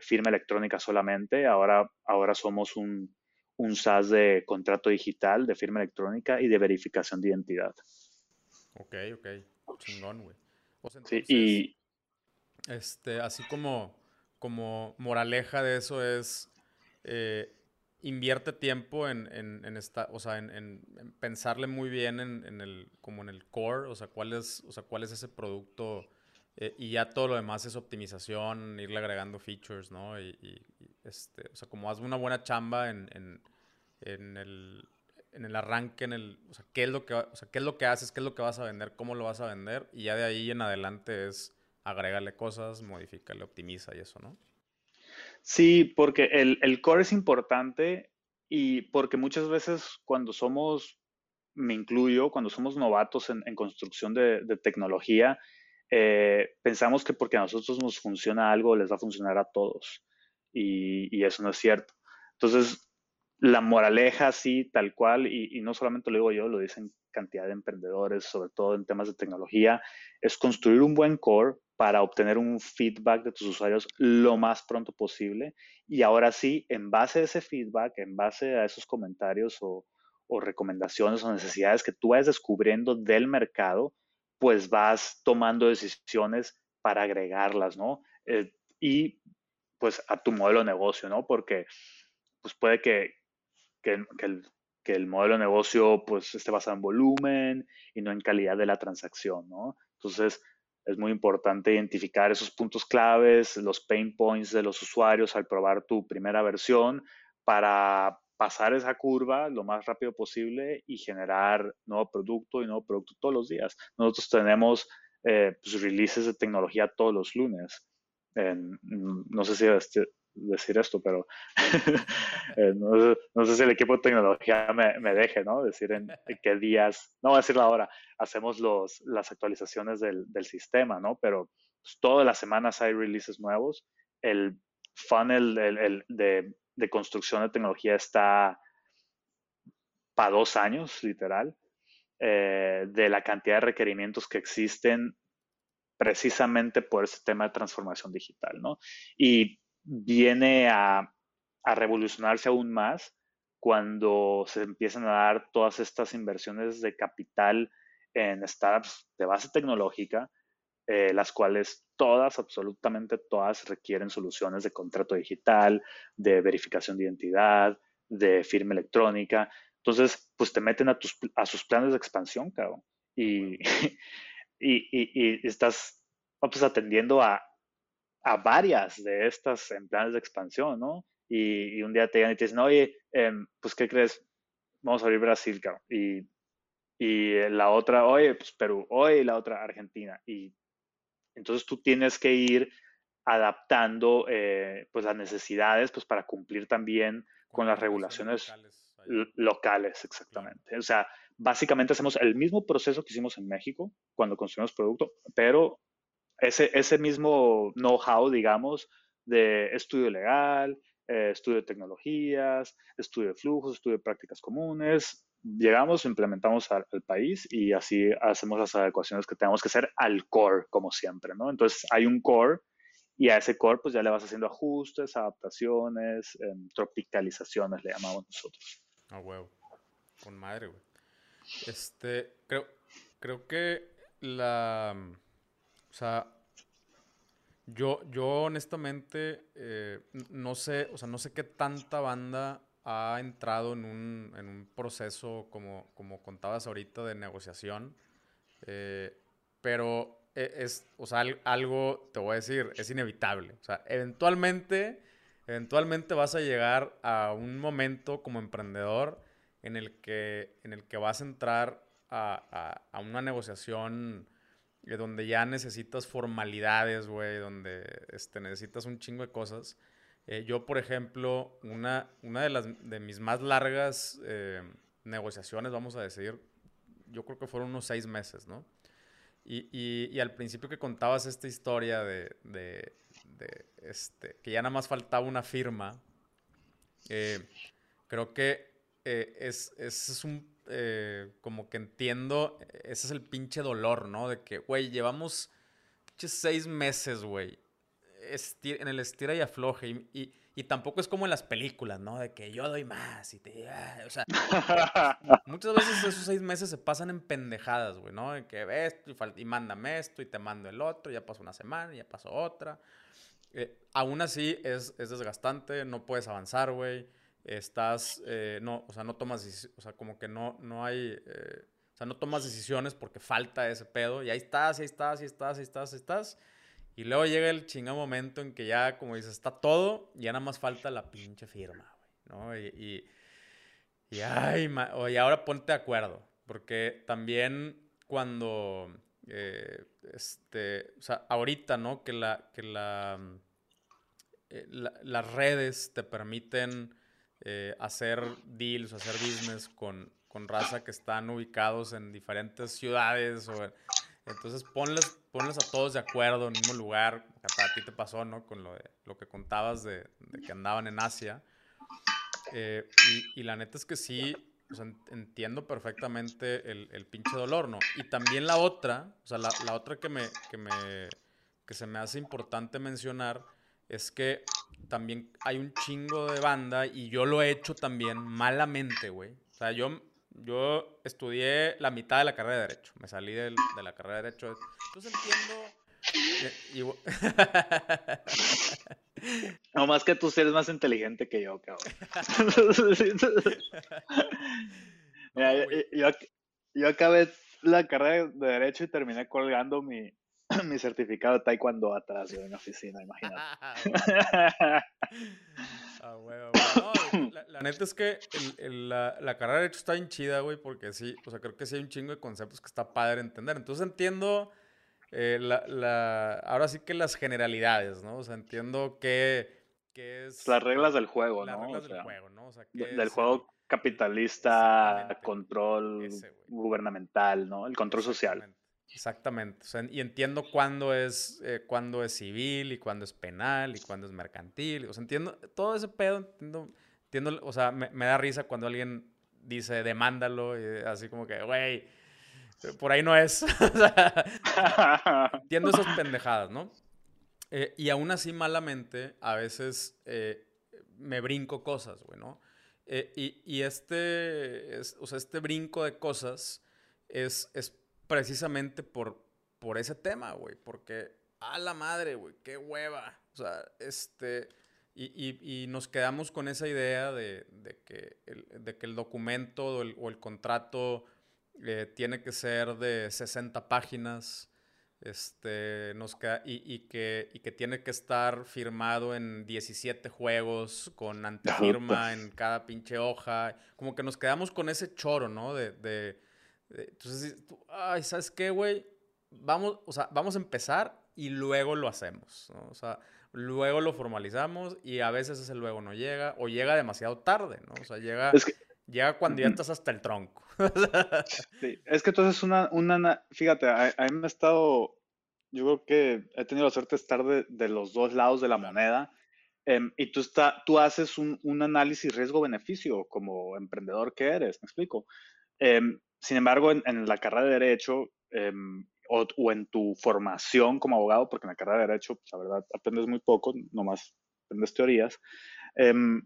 firma electrónica solamente. Ahora, ahora somos un, un SaaS de contrato digital, de firma electrónica y de verificación de identidad. Ok, ok. Chingón, güey. sí, y... Este, así como, como moraleja de eso es... Eh, invierte tiempo en, en, esta, o sea, en, pensarle muy bien en, el, como en el core, o sea, cuál es, o sea, cuál es ese producto eh, y ya todo lo demás es optimización, irle agregando features, ¿no? Y, este, o sea, como haz una buena chamba en, el, en el arranque, en el, o sea, qué es lo que, o sea, qué es lo que haces, qué es lo que vas a vender, cómo lo vas a vender y ya de ahí en adelante es agregarle cosas, modificarle, optimiza y eso, ¿no? Sí, porque el, core es importante y porque muchas veces cuando somos, me incluyo, cuando somos novatos en, construcción de, tecnología, eh, pensamos que porque a nosotros nos funciona algo, les va a funcionar a todos. Y, eso no es cierto. Entonces, la moraleja, sí, tal cual, y, y, no solamente lo digo yo, lo dicen cantidad de emprendedores, sobre todo en temas de tecnología, es construir un buen core para obtener un feedback de tus usuarios lo más pronto posible. Y ahora sí, en base a ese feedback, en base a esos comentarios o, recomendaciones o necesidades que tú vayas descubriendo del mercado, pues vas tomando decisiones para agregarlas, ¿no? Eh, y pues a tu modelo de negocio, ¿no? Porque pues puede que, que, el, que, el, modelo de negocio pues esté basado en volumen y no en calidad de la transacción, ¿no? Entonces, es muy importante identificar esos puntos claves, los pain points de los usuarios al probar tu primera versión para pasar esa curva lo más rápido posible y generar nuevo producto y nuevo producto todos los días. Nosotros tenemos eh, pues, releases de tecnología todos los lunes. no sé si este, decir esto, pero eh, no, sé si el equipo de tecnología me, deje, ¿no? Decir en, qué días, no voy a decirlo ahora, hacemos los, las actualizaciones del, del sistema, ¿no? Pero pues, todas las semanas hay releases nuevos. El funnel el, de, de, construcción de tecnología está para dos años, literal, eh, de la cantidad de requerimientos que existen precisamente por ese tema de transformación digital, ¿no? Y viene a, revolucionarse aún más cuando se empiezan a dar todas estas inversiones de capital en startups de base tecnológica, eh, las cuales todas, absolutamente todas, requieren soluciones de contrato digital, de verificación de identidad, de firma electrónica. Entonces, pues te meten a, tus, a sus planes de expansión, cabrón. Y, y, y, estás pues, atendiendo a, a varias de estas en planes de expansión, ¿no? Y, un día te llegan y te dicen, oye, em, pues, ¿qué crees? Vamos a abrir Brasil, cabrón. Y, y la otra, oye, pues Perú, oye, la otra Argentina. Y entonces tú tienes que ir adaptando eh, pues las necesidades pues para cumplir también con las regulaciones locales, exactamente. O sea, básicamente hacemos el mismo proceso que hicimos en México cuando construimos producto, pero ese, ese mismo know-how, digamos, de estudio legal, eh, estudio de tecnologías, estudio de flujos, estudio de prácticas comunes. Llegamos, implementamos al, país y así hacemos las adecuaciones que tenemos que hacer al core, como siempre, ¿no? Entonces hay un core y a ese core pues ya le vas haciendo ajustes, adaptaciones, em, tropicalizaciones, le llamamos nosotros. Ah, huevo. Con madre, güey. Este, creo, creo que la sea, yo, yo honestamente eh, no sé, o sea, no sé qué tanta banda ha entrado en un, en un proceso como, como contabas ahorita de negociación, eh, pero e, es, o sea, algo, te voy a decir, es inevitable. O sea, eventualmente, eventualmente vas a llegar a un momento como emprendedor en el que, en el que vas a entrar a, a, a una negociación donde ya necesitas formalidades, güey, donde este, necesitas un chingo de cosas. Eh, yo, por ejemplo, una, una de, las, de mis más largas eh, negociaciones, vamos a decir, yo creo que fueron unos seis meses, ¿no? Y, y, al principio que contabas esta historia de, de, este, que ya nada más faltaba una firma, eh, creo que es, es un eh, como que entiendo, ese es el pinche dolor, ¿no? De que, güey, llevamos seis meses, güey, en el estira y afloje. Y, y, tampoco es como en las películas, ¿no? De que yo doy más y te... Ah, o sea, muchas veces esos seis meses se pasan en pendejadas, güey, ¿no? De que ves y, y mándame esto y te mando el otro, ya pasó una semana, ya pasó otra. Eh, aún así es, es desgastante, no puedes avanzar, güey estás, eh, no, o sea, no tomas, o sea, como que no, no hay, eh, o sea, no tomas decisiones porque falta ese pedo y ahí estás, ahí estás, ahí estás, ahí estás, ahí estás. Y luego llega el chingado momento en que ya, como dices, está todo y ya nada más falta la pinche firma, güey, ¿no? Y, y, y, ay, y ahora ponte de acuerdo, porque también cuando, eh, este, o sea, ahorita, ¿no? Que la, que la, las redes te permiten eh, hacer deals hacer business con, con, raza que están ubicados en diferentes ciudades. O, entonces ponles, ponles a todos de acuerdo en el mismo lugar. A ti te pasó, ¿no? Con lo, de, lo que contabas de, que andaban en Asia. Eh, y, la neta es que sí, entiendo perfectamente el, el, pinche dolor, ¿no? Y también la otra, o sea, la, la otra que, me, que, me, que se me hace importante mencionar es que también hay un chingo de banda y yo lo he hecho también malamente, güey. O sea, yo, yo estudié la mitad de la carrera de Derecho. Me salí de la carrera de Derecho. Entonces entiendo... no más que tú eres más inteligente que yo, cabrón. yo, yo acabé la carrera de Derecho y terminé colgando mi, mi certificado de taekwondo atrás de una oficina, imagínate. Ah, güey, No, la, neta es que la, la, carrera de hecho está bien chida, güey, porque sí, o sea, creo que sí hay un chingo de conceptos que está padre entender. Entonces entiendo eh, la, ahora sí que las generalidades, ¿no? O sea, entiendo que, es... Las reglas del juego, ¿no? Las reglas del juego, ¿no? O sea, del juego capitalista, control gubernamental, ¿no? El control social. Exactamente. O sea, y entiendo cuándo es, eh, cuándo es civil y cuándo es penal y cuándo es mercantil. O sea, entiendo todo ese pedo. Entiendo, entiendo o sea, me, me, da risa cuando alguien dice demándalo y así como que, güey, por ahí no es. entiendo esas pendejadas, ¿no? Eh, y aún así, malamente, a veces eh, me brinco cosas, güey, ¿no? y, y, este, o sea, este brinco de cosas es, es precisamente por, por ese tema, güey. Porque, a la madre, güey, qué hueva. O sea, este. Y, y, nos quedamos con esa idea de, de, que, el, de que el documento o el, o el contrato eh, tiene que ser de 60 páginas. Este, nos queda, y, y, que, y que tiene que estar firmado en 17 juegos con antefirma en cada pinche hoja. Como que nos quedamos con ese choro, ¿no? De, de, entonces, ay, ¿sabes qué, güey? Vamos, o sea, vamos a empezar y luego lo hacemos, ¿no? O sea, luego lo formalizamos y a veces ese luego no llega o llega demasiado tarde, ¿no? O sea, llega, llega cuando ya estás hasta el tronco. sí, es que entonces una, una fíjate, a, mí me ha estado, yo creo que he tenido la suerte de estar de, los dos lados de la moneda. Em, y tú, está, tú haces un, un análisis riesgo-beneficio como emprendedor que eres, ¿me explico? Em, sin embargo, en, la carrera de Derecho em, o, en tu formación como abogado, porque en la carrera de Derecho, pues, la verdad, aprendes muy poco, nomás aprendes teorías, em,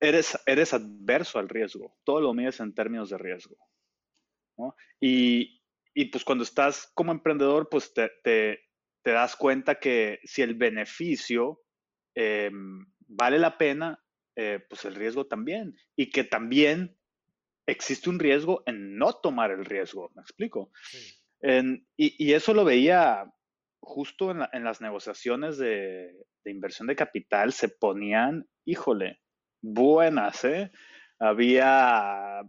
eres, eres adverso al riesgo. Todo lo mides en términos de riesgo. Y, y, pues cuando estás como emprendedor, pues te, te, te das cuenta que si el beneficio em, vale la pena, eh, pues el riesgo también. Y que también existe un riesgo en no tomar el riesgo, ¿me explico? y, eso lo veía justo en, las negociaciones de, inversión de capital, se ponían, híjole, buenas, ¿eh? Había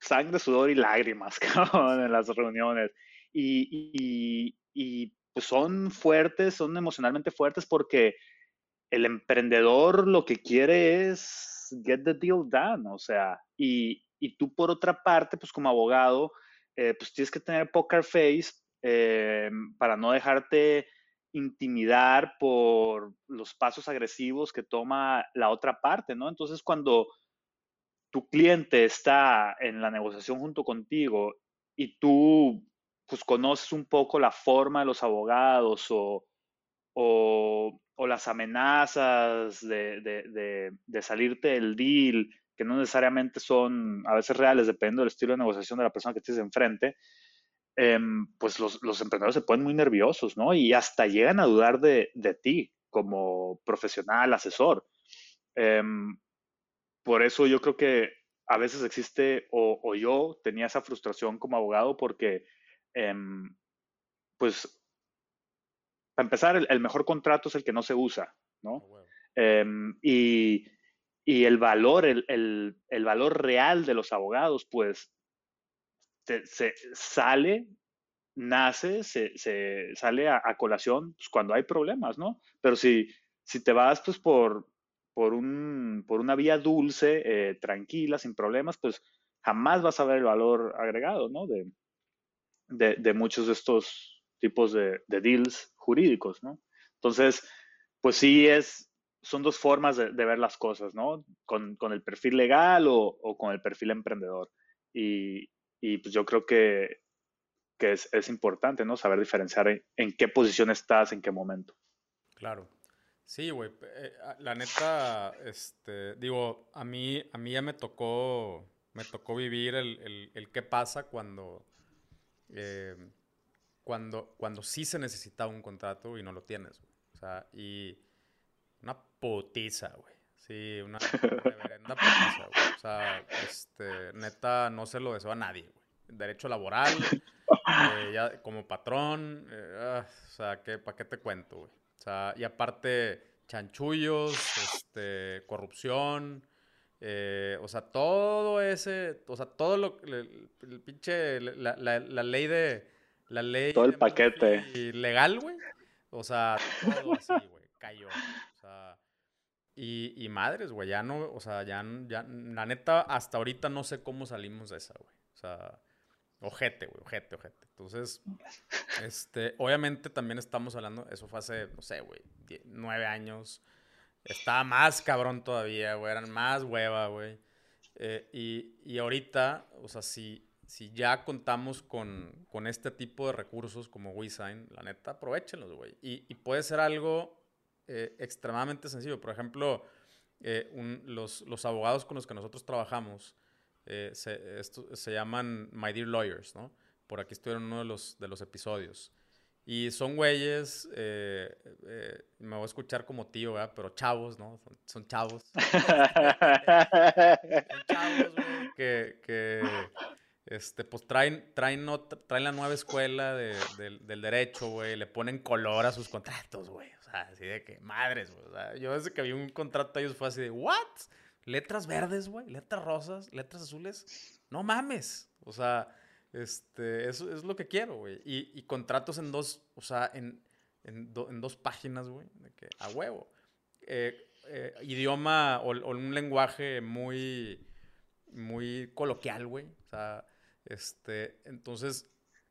sangre, sudor y lágrimas en las reuniones. Y, y, pues son fuertes, son emocionalmente fuertes porque el emprendedor lo que quiere es get the deal done, o sea, y, y tú por otra parte, pues como abogado, eh, pues tienes que tener poker face eh, para no dejarte intimidar por los pasos agresivos que toma la otra parte, ¿no? Entonces, cuando tu cliente está en la negociación junto contigo y tú, pues, conoces un poco la forma de los abogados o, o, las amenazas de, de, de salirte del deal, que no necesariamente son a veces reales, dependiendo del estilo de negociación de la persona que tienes enfrente, em, pues los, los, emprendedores se ponen muy nerviosos, ¿no? Y hasta llegan a dudar de, de ti como profesional, asesor. Em, por eso yo creo que a veces existe, o, o yo tenía esa frustración como abogado, porque, em, pues, para empezar, el, mejor contrato es el que no se usa, ¿no? Oh, y y el valor, el, el, el valor real de los abogados, pues se, sale, nace, se, se sale a, colación pues, cuando hay problemas, ¿no? Pero si, si te vas pues por, por, un, por una vía dulce, eh, tranquila, sin problemas, pues jamás vas a ver el valor agregado, ¿no? De, de, de muchos de estos tipos de, de, deals jurídicos, ¿no? Entonces, pues sí es, son dos formas de, ver las cosas, ¿no? Con, el perfil legal o, con el perfil emprendedor. Y, pues yo creo que, es, importante, ¿no? Saber diferenciar en, qué posición estás, en qué momento. Claro. Sí, güey. Eh, la neta, este, digo, a mí, a mí ya me tocó, me tocó vivir el, qué pasa cuando, eh, cuando, cuando sí se necesita un contrato y no lo tienes. O sea, y putiza, güey. Sí, una reverenda putiza, güey. O sea, este, neta, no se lo deseo a nadie, güey. Derecho laboral, eh, ya como patrón, eh, ah, o sea, ¿qué, ¿para qué te cuento, güey? O sea, y aparte, chanchullos, este, corrupción, eh, o sea, todo ese, o sea, todo lo, el, el pinche, la, la, la, ley de, la ley. Todo el paquete. Legal, güey. O sea, todo así, güey, cayó. Y, y madres, güey, ya no, o sea, ya, ya, la neta, hasta ahorita no sé cómo salimos de esa, güey. O sea, ojete, güey, ojete, ojete. Entonces, este, obviamente también estamos hablando, eso fue hace, no sé, güey, nueve años. Estaba más cabrón todavía, güey, eran más hueva, güey. Eh, y, y, ahorita, o sea, si, si ya contamos con, con este tipo de recursos como WeSign, la neta, aprovechenlos, güey. Y, y, puede ser algo eh, extremadamente sencillo. Por ejemplo, eh, un, los, los, abogados con los que nosotros trabajamos eh, se, esto, se, llaman My Dear Lawyers, ¿no? Por aquí estuvieron uno de los, de los episodios. Y son güeyes, eh, eh, me voy a escuchar como tío, ¿verdad? Pero chavos, ¿no? Son, son chavos. son chavos, güey, que, que este, pues traen, traen, traen la nueva escuela de, del derecho, güey. Le ponen color a sus contratos, güey. Sea, así de que, madres, güey. O sea, yo desde que vi un contrato ellos fue así de, ¿what? Letras verdes, güey. Letras rosas, letras azules. No mames. O sea, este, eso es lo que quiero, güey. Y, contratos en dos, o sea, en, en, en dos páginas, güey. De que, a huevo. Eh, eh, idioma o, o, un lenguaje muy, muy coloquial, güey. O sea, este, entonces,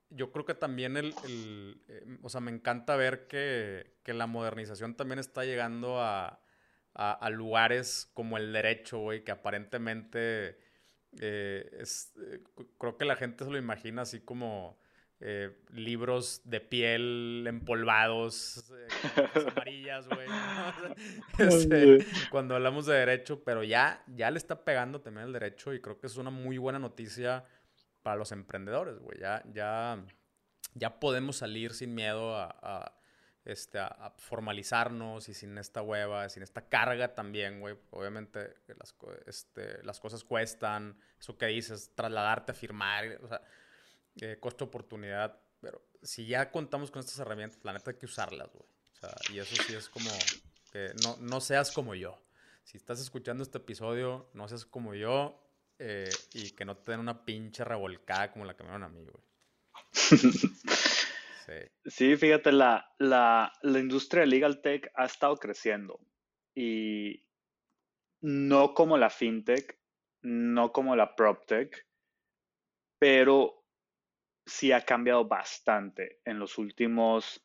yo creo que también el, el eh, o sea, me encanta ver que, que, la modernización también está llegando a, a, a lugares como el derecho, güey, que aparentemente eh, es, eh, creo que la gente se lo imagina así como eh, libros de piel empolvados, amarillas, güey. este, cuando hablamos de derecho, pero ya, ya le está pegando también el derecho y creo que es una muy buena noticia para los emprendedores, güey. Ya, ya, ya podemos salir sin miedo a, a este, a, formalizarnos y sin esta hueva, sin esta carga también, güey. Obviamente las, este, las cosas cuestan, eso que dices, trasladarte a firmar, o sea, eh, costo-oportunidad. Pero si ya contamos con estas herramientas, la neta hay que usarlas, güey. O sea, y eso sí es como que no, no seas como yo. Si estás escuchando este episodio, no seas como yo eh, y que no te den una pinche revolcada como la que me dieron a mí, güey. Sí, fíjate, la, la, la industria de legal tech ha estado creciendo y no como la fintech, no como la proptech, pero sí ha cambiado bastante en los últimos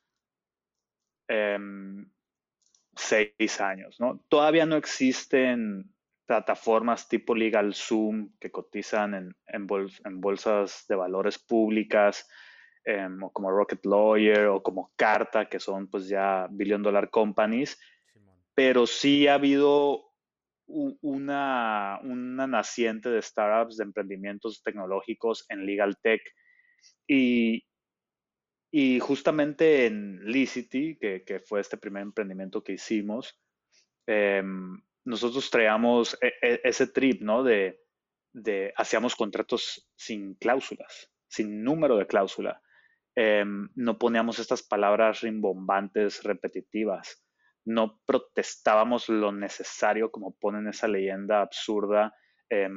um, seis años. ¿no? Todavía no existen plataformas tipo LegalZoom que cotizan en, en, bols en bolsas de valores públicas Em, o como Rocket Lawyer o como Carta, que son pues ya billion dollar companies, pero sí ha habido una, una naciente de startups, de emprendimientos tecnológicos en legal tech. Y, y justamente en Licity, que, que, fue este primer emprendimiento que hicimos, eh, nosotros traíamos e, e, ese trip, ¿no? De, hacíamos contratos sin cláusulas, sin número de cláusula eh, no poníamos estas palabras rimbombantes, repetitivas, no protestábamos lo necesario como ponen esa leyenda absurda, eh,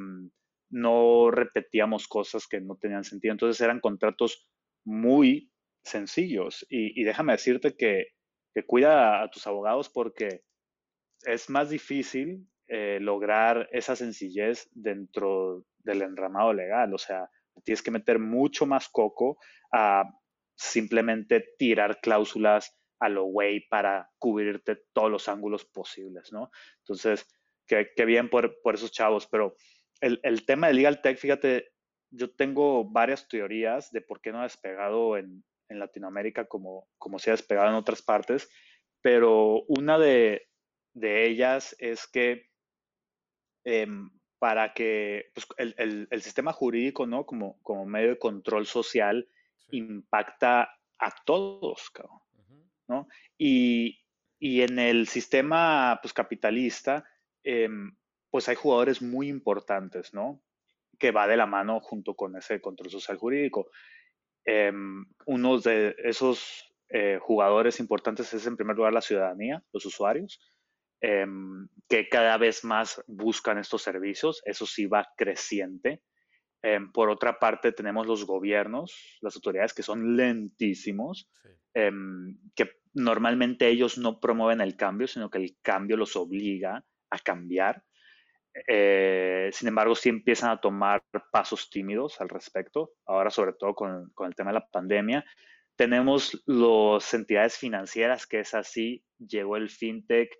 no repetíamos cosas que no tenían sentido. Entonces eran contratos muy sencillos y, déjame decirte que, cuida a tus abogados porque es más difícil eh, lograr esa sencillez dentro del enramado legal. O sea, tienes que meter mucho más coco a simplemente tirar cláusulas a lo güey para cubrirte todos los ángulos posibles, ¿no? Entonces, qué, qué bien por, por, esos chavos, pero el, el, tema de Legal Tech, fíjate, yo tengo varias teorías de por qué no ha despegado en, en Latinoamérica como, como se ha despegado en otras partes, pero una de, de ellas es que eh, para que pues, el, el, el, sistema jurídico, ¿no? Como, como medio de control social, impacta a todos, cabrón, ¿no? Y, y, en el sistema pues, capitalista, eh, pues hay jugadores muy importantes, ¿no? Que va de la mano junto con ese control social jurídico. Eh, uno de esos eh, jugadores importantes es en primer lugar la ciudadanía, los usuarios. Em, que cada vez más buscan estos servicios. Eso sí va creciente. Em, por otra parte, tenemos los gobiernos, las autoridades que son lentísimos, em, que normalmente ellos no promueven el cambio, sino que el cambio los obliga a cambiar. Eh, sin embargo, sí empiezan a tomar pasos tímidos al respecto, ahora sobre todo con, con el tema de la pandemia. Tenemos las entidades financieras, que es así, llegó el fintech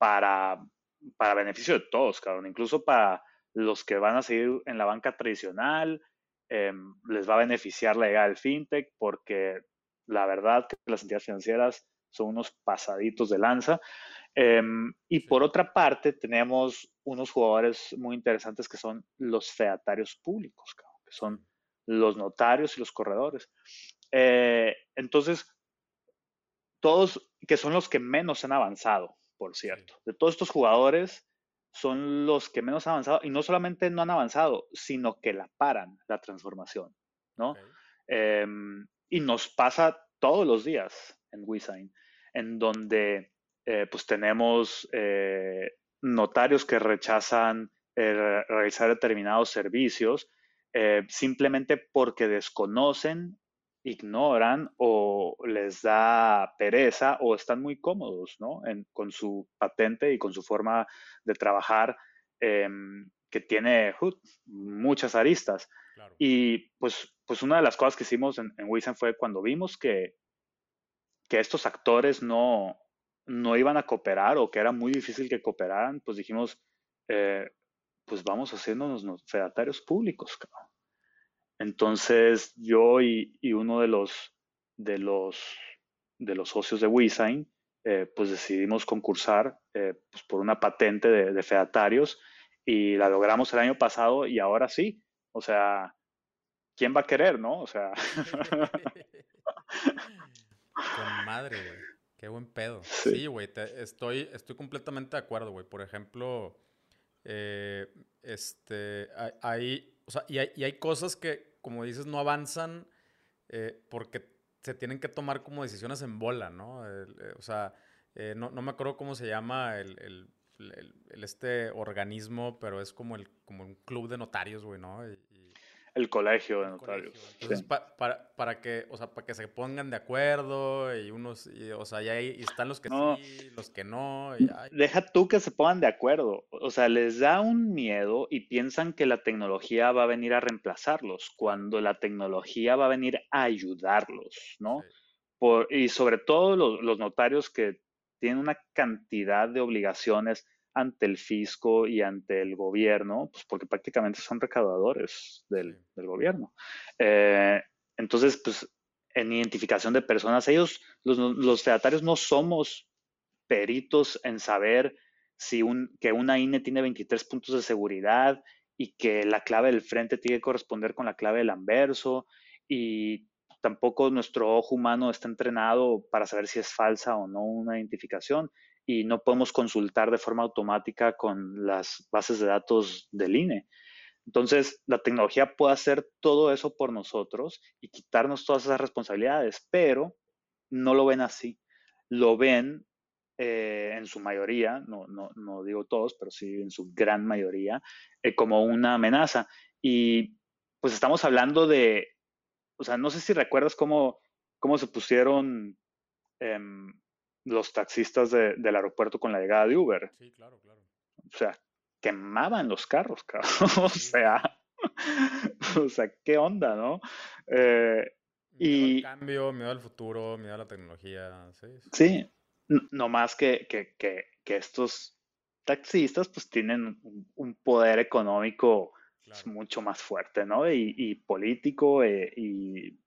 para, para beneficio de todos, cabrón, incluso para los que van a seguir en la banca tradicional, em, les va a beneficiar la llegada del fintech porque la verdad que las entidades financieras son unos pasaditos de lanza. Em, y por otra parte, tenemos unos jugadores muy interesantes que son los featarios públicos, que son los notarios y los corredores. Eh, entonces, todos que son los que menos han avanzado, por cierto. De todos estos jugadores, son los que menos han avanzado y no solamente no han avanzado, sino que la paran la transformación, ¿no? Em, y nos pasa todos los días en WeSign, en donde eh, pues tenemos eh, notarios que rechazan eh, realizar determinados servicios simplemente porque desconocen ignoran o les da pereza o están muy cómodos ¿no? con su patente y con su forma de trabajar em, que tiene muchas aristas. Y pues, pues una de las cosas que hicimos en, en fue cuando vimos que, que estos actores no, no iban a cooperar o que era muy difícil que cooperaran, pues dijimos, eh, pues vamos haciéndonos fedatarios públicos. Entonces yo y, uno de los, de los, de los socios de WeSign, eh, pues decidimos concursar eh, pues por una patente de, fedatarios y la logramos el año pasado y ahora sí. O sea, ¿quién va a querer, no? O sea. Con madre, güey. Qué buen pedo. Sí, güey, estoy, estoy completamente de acuerdo, güey. Por ejemplo, eh, este, hay, o sea, y hay, y hay cosas que, como dices, no avanzan eh, porque se tienen que tomar como decisiones en bola, ¿no? Eh, o sea, eh, no, me acuerdo cómo se llama el, este organismo, pero es como, el, como un club de notarios, güey, ¿no? El colegio de notarios. Entonces, para, para, que, o sea, para que se pongan de acuerdo y unos, o sea, ya ahí están los que sí, los que no. Deja tú que se pongan de acuerdo. O sea, les da un miedo y piensan que la tecnología va a venir a reemplazarlos, cuando la tecnología va a venir a ayudarlos, ¿no? Por, y sobre todo los, los notarios que tienen una cantidad de obligaciones ante el fisco y ante el gobierno, pues porque prácticamente son recaudadores del, gobierno. Eh, entonces, pues en identificación de personas, ellos, los, los fedatarios no somos peritos en saber si un, que una INE tiene 23 puntos de seguridad y que la clave del frente tiene que corresponder con la clave del anverso y tampoco nuestro ojo humano está entrenado para saber si es falsa o no una identificación y no podemos consultar de forma automática con las bases de datos del INE. Entonces, la tecnología puede hacer todo eso por nosotros y quitarnos todas esas responsabilidades, pero no lo ven así. Lo ven eh, en su mayoría, no, no, no, digo todos, pero sí en su gran mayoría, eh, como una amenaza. Y pues estamos hablando de, o sea, no sé si recuerdas cómo, cómo se pusieron em, los taxistas del aeropuerto con la llegada de Uber. Sí, claro, claro. O sea, quemaban los carros, cabrón. o sea, o sea, qué onda, ¿no? Eh, y cambio, miedo al futuro, miedo a la tecnología, sí. Sí, no más que, que, que, estos taxistas pues tienen un, poder económico pues, mucho más fuerte, ¿no? Y, político eh, y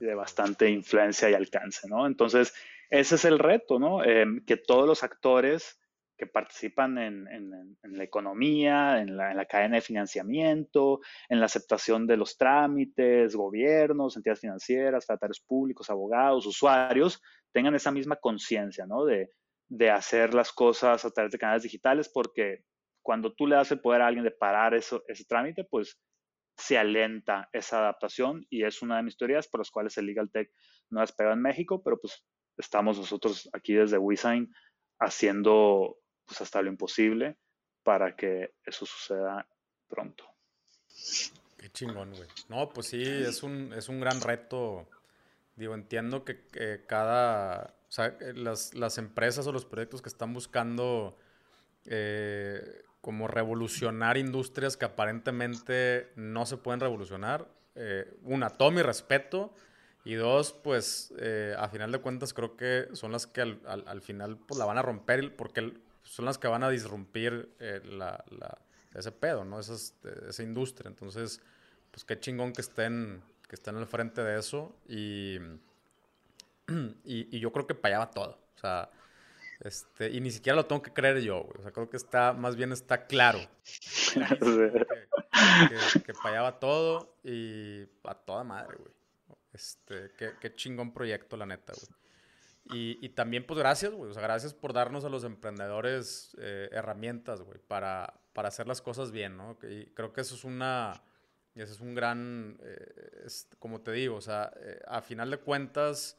de bastante influencia y alcance, ¿no? Entonces, ese es el reto, ¿no? Em, que todos los actores que participan en, la economía, en la, cadena de financiamiento, en la aceptación de los trámites, gobiernos, entidades financieras, tratarios públicos, abogados, usuarios, tengan esa misma conciencia, ¿no? De, hacer las cosas a través de canales digitales, porque cuando tú le das el poder a alguien de parar eso, ese trámite, pues se alenta esa adaptación y es una de mis teorías por las cuales el Legal Tech no ha despegado en México, pero pues estamos nosotros aquí desde WeSign haciendo pues hasta lo imposible para que eso suceda pronto. Qué chingón, güey. No, pues sí, es un, es un gran reto. Digo, entiendo que, cada, o sea, las, las, empresas o los proyectos que están buscando eh, como revolucionar industrias que aparentemente no se pueden revolucionar. Eh, una, todo mi respeto. Y dos, pues eh, a final de cuentas creo que son las que al, al, final pues, la van a romper porque son las que van a disrumpir eh, la, la, ese pedo, ¿no? Esas, esa industria. Entonces, pues qué chingón que estén, que estén al frente de eso y, y, y yo creo que para todo. O sea, este, y ni siquiera lo tengo que creer yo, güey. O sea, creo que está, más bien está claro. que, que, todo y a toda madre, güey. Este, qué, qué chingón proyecto, la neta, güey. Y, y, también, pues, gracias, güey. O sea, gracias por darnos a los emprendedores eh, herramientas, güey, para, para hacer las cosas bien, ¿no? Y creo que eso es una... Eso es un gran... Eh, como te digo, o sea, eh, a final de cuentas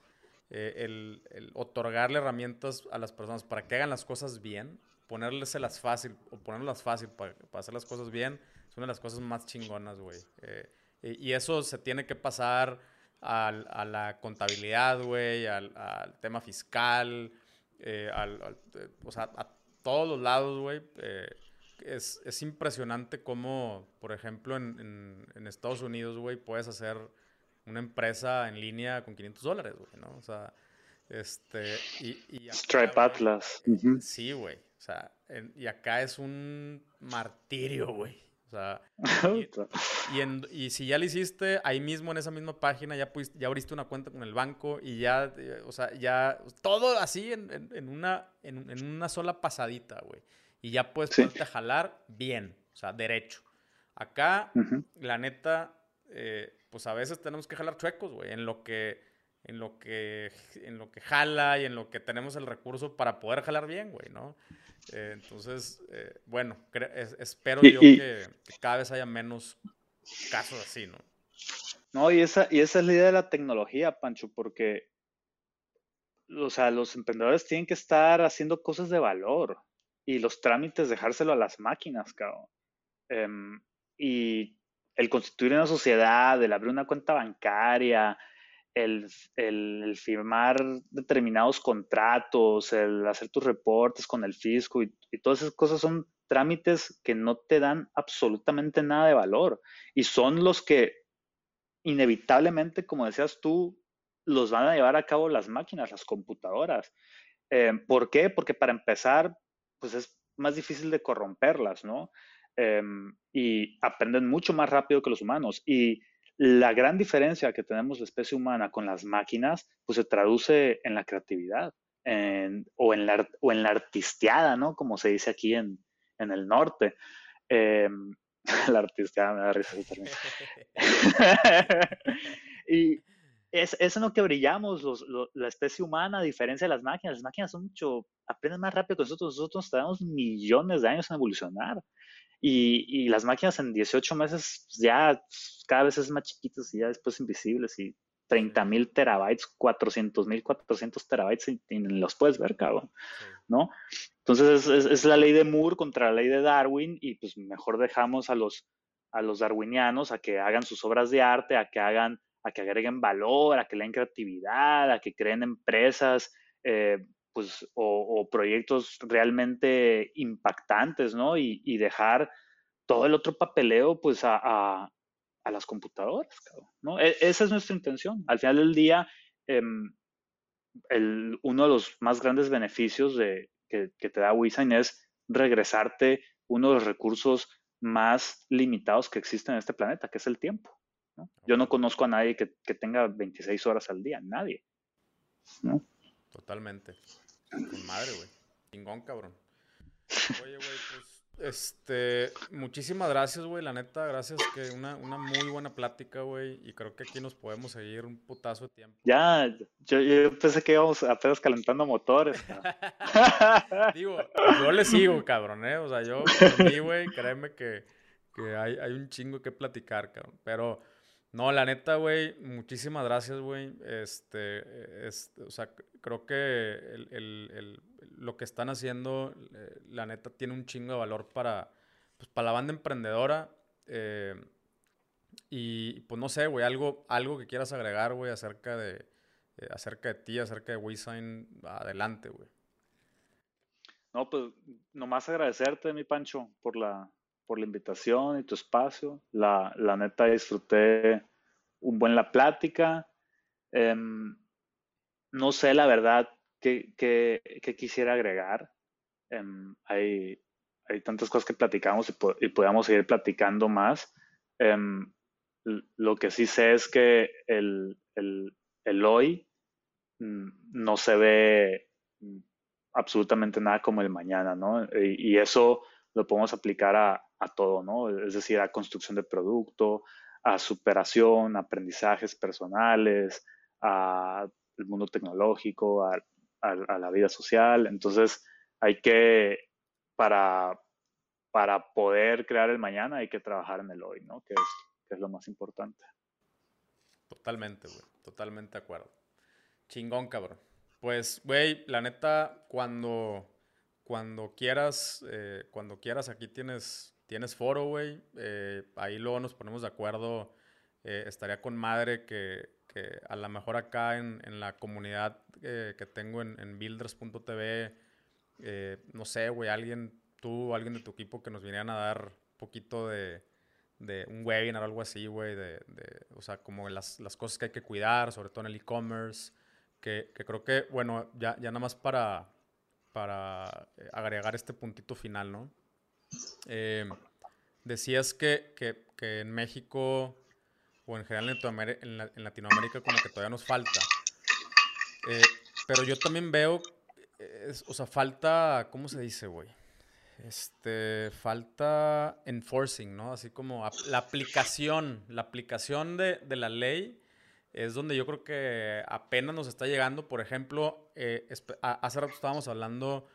eh, el, otorgarle herramientas a las personas para que hagan las cosas bien, ponérselas fácil o ponerlas fácil para, hacer las cosas bien, es una de las cosas más chingonas, güey. Eh, y eso se tiene que pasar al, a la contabilidad, güey, al, al, tema fiscal, eh, al, o sea, a todos los lados, güey. es, es, impresionante cómo, por ejemplo, en, en, en Estados Unidos, güey, puedes hacer una empresa en línea con 500 dólares, güey, ¿no? O sea, este, y... Stripe Atlas. Sí, güey. O sea, y acá es un martirio, güey. Sea, y, y, si ya lo hiciste, ahí mismo en esa misma página ya, ya abriste una cuenta con el banco y ya, o sea, ya, todo así en, en, una, en, en, una sola pasadita, güey. Y ya puedes sí. jalar bien, o sea, derecho. Acá, la neta, eh, pues a veces tenemos que jalar chuecos, güey, en lo que en lo que en lo que jala y en lo que tenemos el recurso para poder jalar bien, güey, ¿no? Eh, entonces, eh, bueno, espero yo que, cada vez haya menos casos así, ¿no? No, y esa, y esa es la idea de la tecnología, Pancho, porque o sea, los emprendedores tienen que estar haciendo cosas de valor y los trámites dejárselo a las máquinas, cabrón. Em, y el constituir una sociedad, el abrir una cuenta bancaria, el, firmar determinados contratos, el hacer tus reportes con el fisco y, todas esas cosas son trámites que no te dan absolutamente nada de valor y son los que inevitablemente, como decías tú, los van a llevar a cabo las máquinas, las computadoras. Eh, ¿Por qué? Porque para empezar, pues es más difícil de corromperlas, ¿no? Em, y aprenden mucho más rápido que los humanos. Y la gran diferencia que tenemos la especie humana con las máquinas, pues se traduce en la creatividad o, en la, o en la artisteada, ¿no? Como se dice aquí en, el norte. Eh, la artisteada me da risa. y es, es, en lo que brillamos la especie humana, a diferencia de las máquinas. Las máquinas son mucho, aprenden más rápido que nosotros. Nosotros tenemos millones de años en evolucionar. Y, las máquinas en 18 meses pues, ya cada vez es más chiquitas y ya después invisibles y 30 mil terabytes, 400 mil 400 terabytes y, los puedes ver, cabrón, ¿no? Entonces es, la ley de Moore contra la ley de Darwin y pues mejor dejamos a los, a los darwinianos a que hagan sus obras de arte, a que hagan, a que agreguen valor, a que den creatividad, a que creen empresas, eh, pues, o, proyectos realmente impactantes, ¿no? Y, dejar todo el otro papeleo, pues, a, las computadoras, ¿no? E, esa es nuestra intención. Al final del día, em, uno de los más grandes beneficios de, que, te da Wisign es regresarte uno de los recursos más limitados que existen en este planeta, que es el tiempo. Yo no conozco a nadie que, que tenga 26 horas al día, nadie. ¿no? Totalmente. Con madre, güey. Chingón, cabrón. Oye, güey, pues, este, muchísimas gracias, güey, la neta, gracias, que una, una muy buena plática, güey, y creo que aquí nos podemos seguir un putazo de tiempo. Ya, yo, yo pensé que íbamos apenas calentando motores. Digo, yo le sigo, cabrón, eh, o sea, yo, por mí, güey, créeme que, que hay, hay un chingo que platicar, cabrón, pero... No, la neta, güey, muchísimas gracias, güey. Este, o sea, creo que el, lo que están haciendo, eh, la neta, tiene un chingo de valor para, pues, para la banda emprendedora. Eh, y pues no sé, güey, algo, algo que quieras agregar, güey, acerca de, eh, acerca de ti, acerca de WeSign, adelante, güey. No, pues nomás agradecerte, mi Pancho, por la, por la invitación y tu espacio. La, la neta disfruté un buen la plática. Em, no sé la verdad qué, quisiera agregar. Em, hay, hay, tantas cosas que platicamos y, y podemos seguir platicando más. Em, lo que sí sé es que el, el, el hoy mm, no se ve absolutamente nada como el mañana, ¿no? Y, eso lo podemos aplicar a, a, todo, ¿no? Es decir, a construcción de producto, a superación, aprendizajes personales, al mundo tecnológico, a, a, la vida social. Entonces, hay que, para, para poder crear el mañana, hay que trabajar en el hoy, ¿no? Que es, que es lo más importante. Totalmente, güey. Totalmente de acuerdo. Chingón, cabrón. Pues, güey, la neta, cuando, cuando quieras, eh, cuando quieras, aquí tienes, tienes foro, güey. Eh, ahí luego nos ponemos de acuerdo. Eh, estaría con madre que, que, a lo mejor acá en, en la comunidad que tengo en, en builders.tv, no sé, güey, alguien, tú alguien de tu equipo que nos vinieran a dar un poquito de, de un webinar o algo así, güey, de, de, o sea, como las, las cosas que hay que cuidar, sobre todo en el e-commerce que, creo que, bueno, ya, ya nada más para, para eh, agregar este puntito final, ¿no? Eh, decías que, que, que, en México o en general en, en, Latinoamérica como que todavía nos falta. Eh, pero yo también veo, o sea, falta, ¿cómo se dice, güey? Este, falta enforcing, ¿no? Así como la aplicación, la aplicación de, de la ley es donde yo creo que apenas nos está llegando. Por ejemplo, eh, hace rato estábamos hablando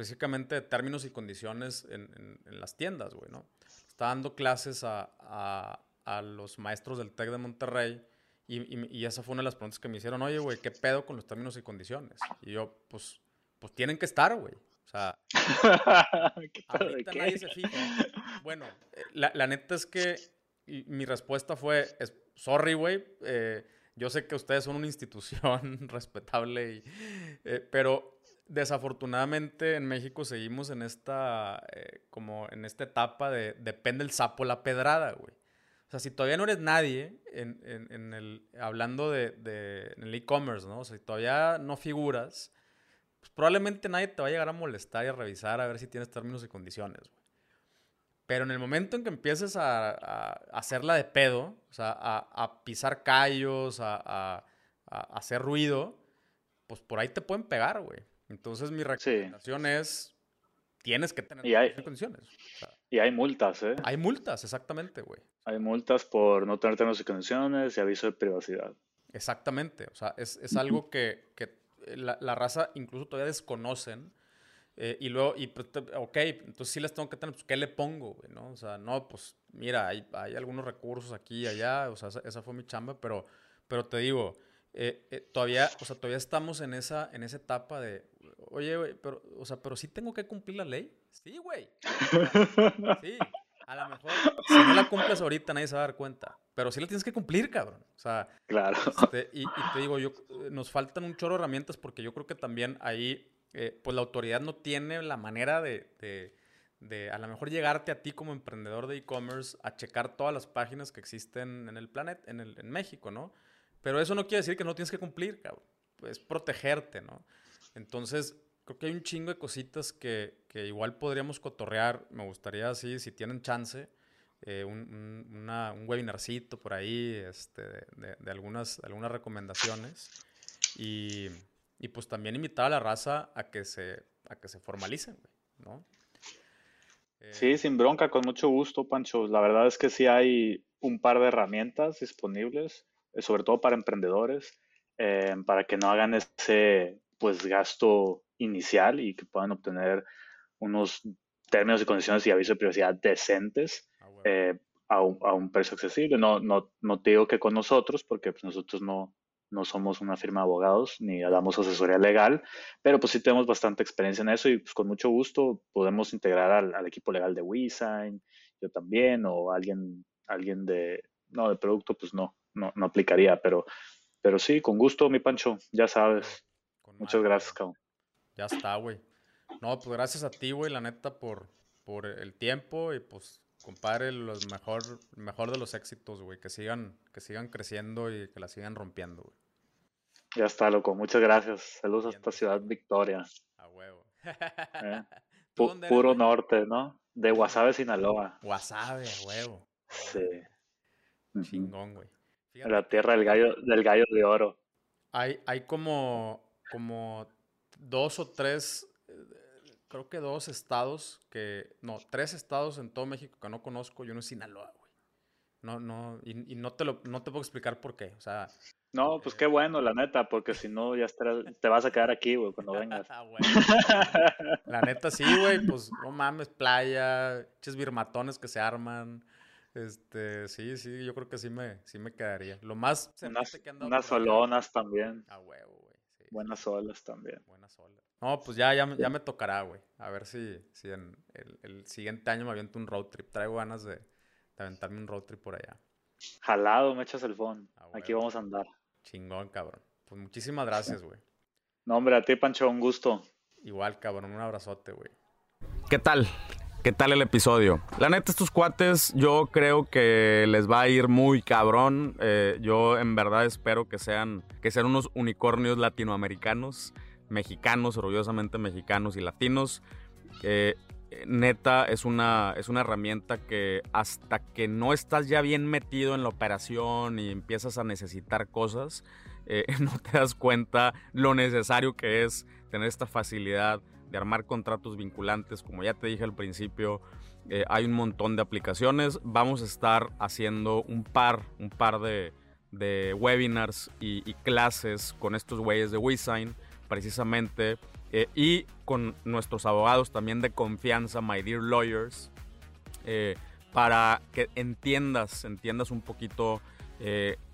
específicamente términos y condiciones en, las tiendas, güey, ¿no? Estaba dando clases a, los maestros del TEC de Monterrey y, esa fue una de las preguntas que me hicieron, oye, güey, ¿qué pedo con los términos y condiciones? Y yo, pues, pues tienen que estar, güey. O sea, ahorita nadie se fija. Bueno, eh, la, la neta es que mi respuesta fue, sorry, güey, eh, yo sé que ustedes son una institución respetable, y, eh, pero desafortunadamente en México seguimos en esta, eh, como en esta etapa de depende el sapo la pedrada, güey. O sea, si todavía no eres nadie, en, en, el, hablando de, de en el e-commerce, ¿no? O sea, si todavía no figuras, pues probablemente nadie te va a llegar a molestar y a revisar a ver si tienes términos y condiciones, güey. Pero en el momento en que empieces a, hacerla de pedo, o sea, a, pisar callos, a, hacer ruido, pues por ahí te pueden pegar, güey. Entonces mi recomendación es, tienes que tener y condiciones. y hay multas, ¿eh? Hay multas, exactamente, güey. Hay multas por no tener términos y condiciones y aviso de privacidad. Exactamente, o sea, es, algo que, la, la, raza incluso todavía desconocen eh, y luego, y, pues, ok, entonces sí les tengo que tener, pues, ¿qué le pongo, güey, no? O sea, no, pues, mira, hay, hay algunos recursos aquí y allá, o sea, esa, fue mi chamba, pero, pero te digo, eh, eh, todavía, o sea, todavía estamos en esa, en esa etapa de, oye, güey, pero, o sea, pero sí tengo que cumplir la ley. Sí, güey. Sí. A lo mejor, si no la cumples ahorita, nadie se va a dar cuenta. Pero sí la tienes que cumplir, cabrón. O sea, claro. Este, y, y, te digo, yo, nos faltan un chorro de herramientas porque yo creo que también ahí eh, pues la autoridad no tiene la manera de, de, a lo mejor llegarte a ti como emprendedor de e-commerce a checar todas las páginas que existen en el planeta, en, el, en México, ¿no? Pero eso no quiere decir que no tienes que cumplir, cabrón. Es protegerte, ¿no? Entonces, creo que hay un chingo de cositas que, que igual podríamos cotorrear. Me gustaría, así, si tienen chance, eh, un, un, webinarcito por ahí este, de, algunas, algunas recomendaciones. Y, y pues también invitar a la raza a que se, a que se formalicen, ¿no? Sí, sin bronca, con mucho gusto, Pancho. La verdad es que sí hay un par de herramientas disponibles, eh, sobre todo para emprendedores, eh, para que no hagan ese pues gasto inicial y que puedan obtener unos términos y condiciones y aviso de privacidad decentes. Ah, eh, a un, precio accesible. No, no, no te digo que con nosotros, porque pues, nosotros no, no somos una firma de abogados ni damos asesoría legal, pero pues sí tenemos bastante experiencia en eso y pues con mucho gusto podemos integrar al, equipo legal de WeSign, yo también, o alguien, alguien de, no, de producto, pues no, no, no aplicaría, pero, pero sí, con gusto, mi Pancho, ya sabes. Muchas gracias, cabrón. Ya está, güey. No, pues gracias a ti, güey, la neta, por, por el tiempo y pues compadre, los mejor, mejor de los éxitos, güey. Que sigan, que sigan creciendo y que la sigan rompiendo, güey. Ya está, loco. Muchas gracias. Saludos hasta Ciudad Victoria. A huevo. Eh, puro norte, ¿no? De Guasave, Sinaloa. Guasave, a huevo. Sí. Chingón, güey. La tierra del gallo, del gallo de oro. Hay, hay como, como dos o tres creo que dos estados que, no, tres estados en todo México que no conozco y uno es Sinaloa, güey. No, no, y, no, te lo, no te puedo explicar por qué, o sea. No, pues qué bueno, la neta, porque si no ya te vas a quedar aquí, güey, cuando vengas. Ah, la neta sí, güey, pues no mames, playa, ches birmatones que se arman. Este, sí, sí, yo creo que sí me, sí me quedaría. Lo más unas, unas solonas también. A huevo, güey. Buenas olas también. Buenas olas. No, pues ya, ya, me tocará, güey. A ver si, si en el, siguiente año me aviento un road trip. Traigo ganas de, aventarme un road trip por allá. Jalado, me echas el phone. Aquí vamos a andar. Chingón, cabrón. Pues muchísimas gracias, güey. No, hombre, a ti, Pancho, un gusto. Igual, cabrón, un abrazote, güey. ¿Qué tal? ¿Qué tal el episodio? La neta, estos cuates, yo creo que les va a ir muy cabrón. Eh, yo en verdad espero que sean, que sean unos unicornios latinoamericanos mexicanos, orgullosamente mexicanos y latinos. neta, es una, es una herramienta que hasta que no estás ya bien metido en la operación y empiezas a necesitar cosas, eh, no te das cuenta lo necesario que es tener esta facilidad de armar contratos vinculantes. Como ya te dije al principio, eh, hay un montón de aplicaciones. Vamos a estar haciendo un par, un par de, webinars y, clases con estos güeyes de WeSign precisamente, eh, y con nuestros abogados también de confianza, My Dear Lawyers, eh, para que entiendas, entiendas un poquito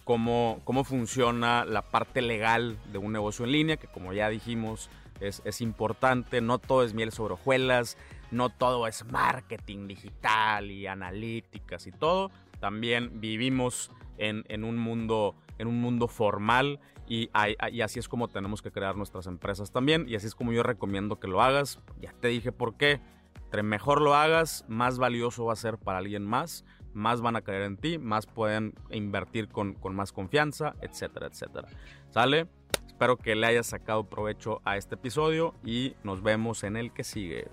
cómo, cómo funciona la parte legal de un negocio en línea, que como ya dijimos, es, es, importante, no todo es miel sobre hojuelas, no todo es marketing digital y analíticas y todo. También vivimos en, en un, mundo, en un mundo formal y, así es como tenemos que crear nuestras empresas también. Y así es como yo recomiendo que lo hagas. Ya te dije por qué. Entre mejor lo hagas, más valioso va a ser para alguien más. Más van a creer en ti, más pueden invertir con, con más confianza, etcétera, etcétera. ¿Sale? Espero que le hayas sacado provecho a este episodio y nos vemos en el que sigue.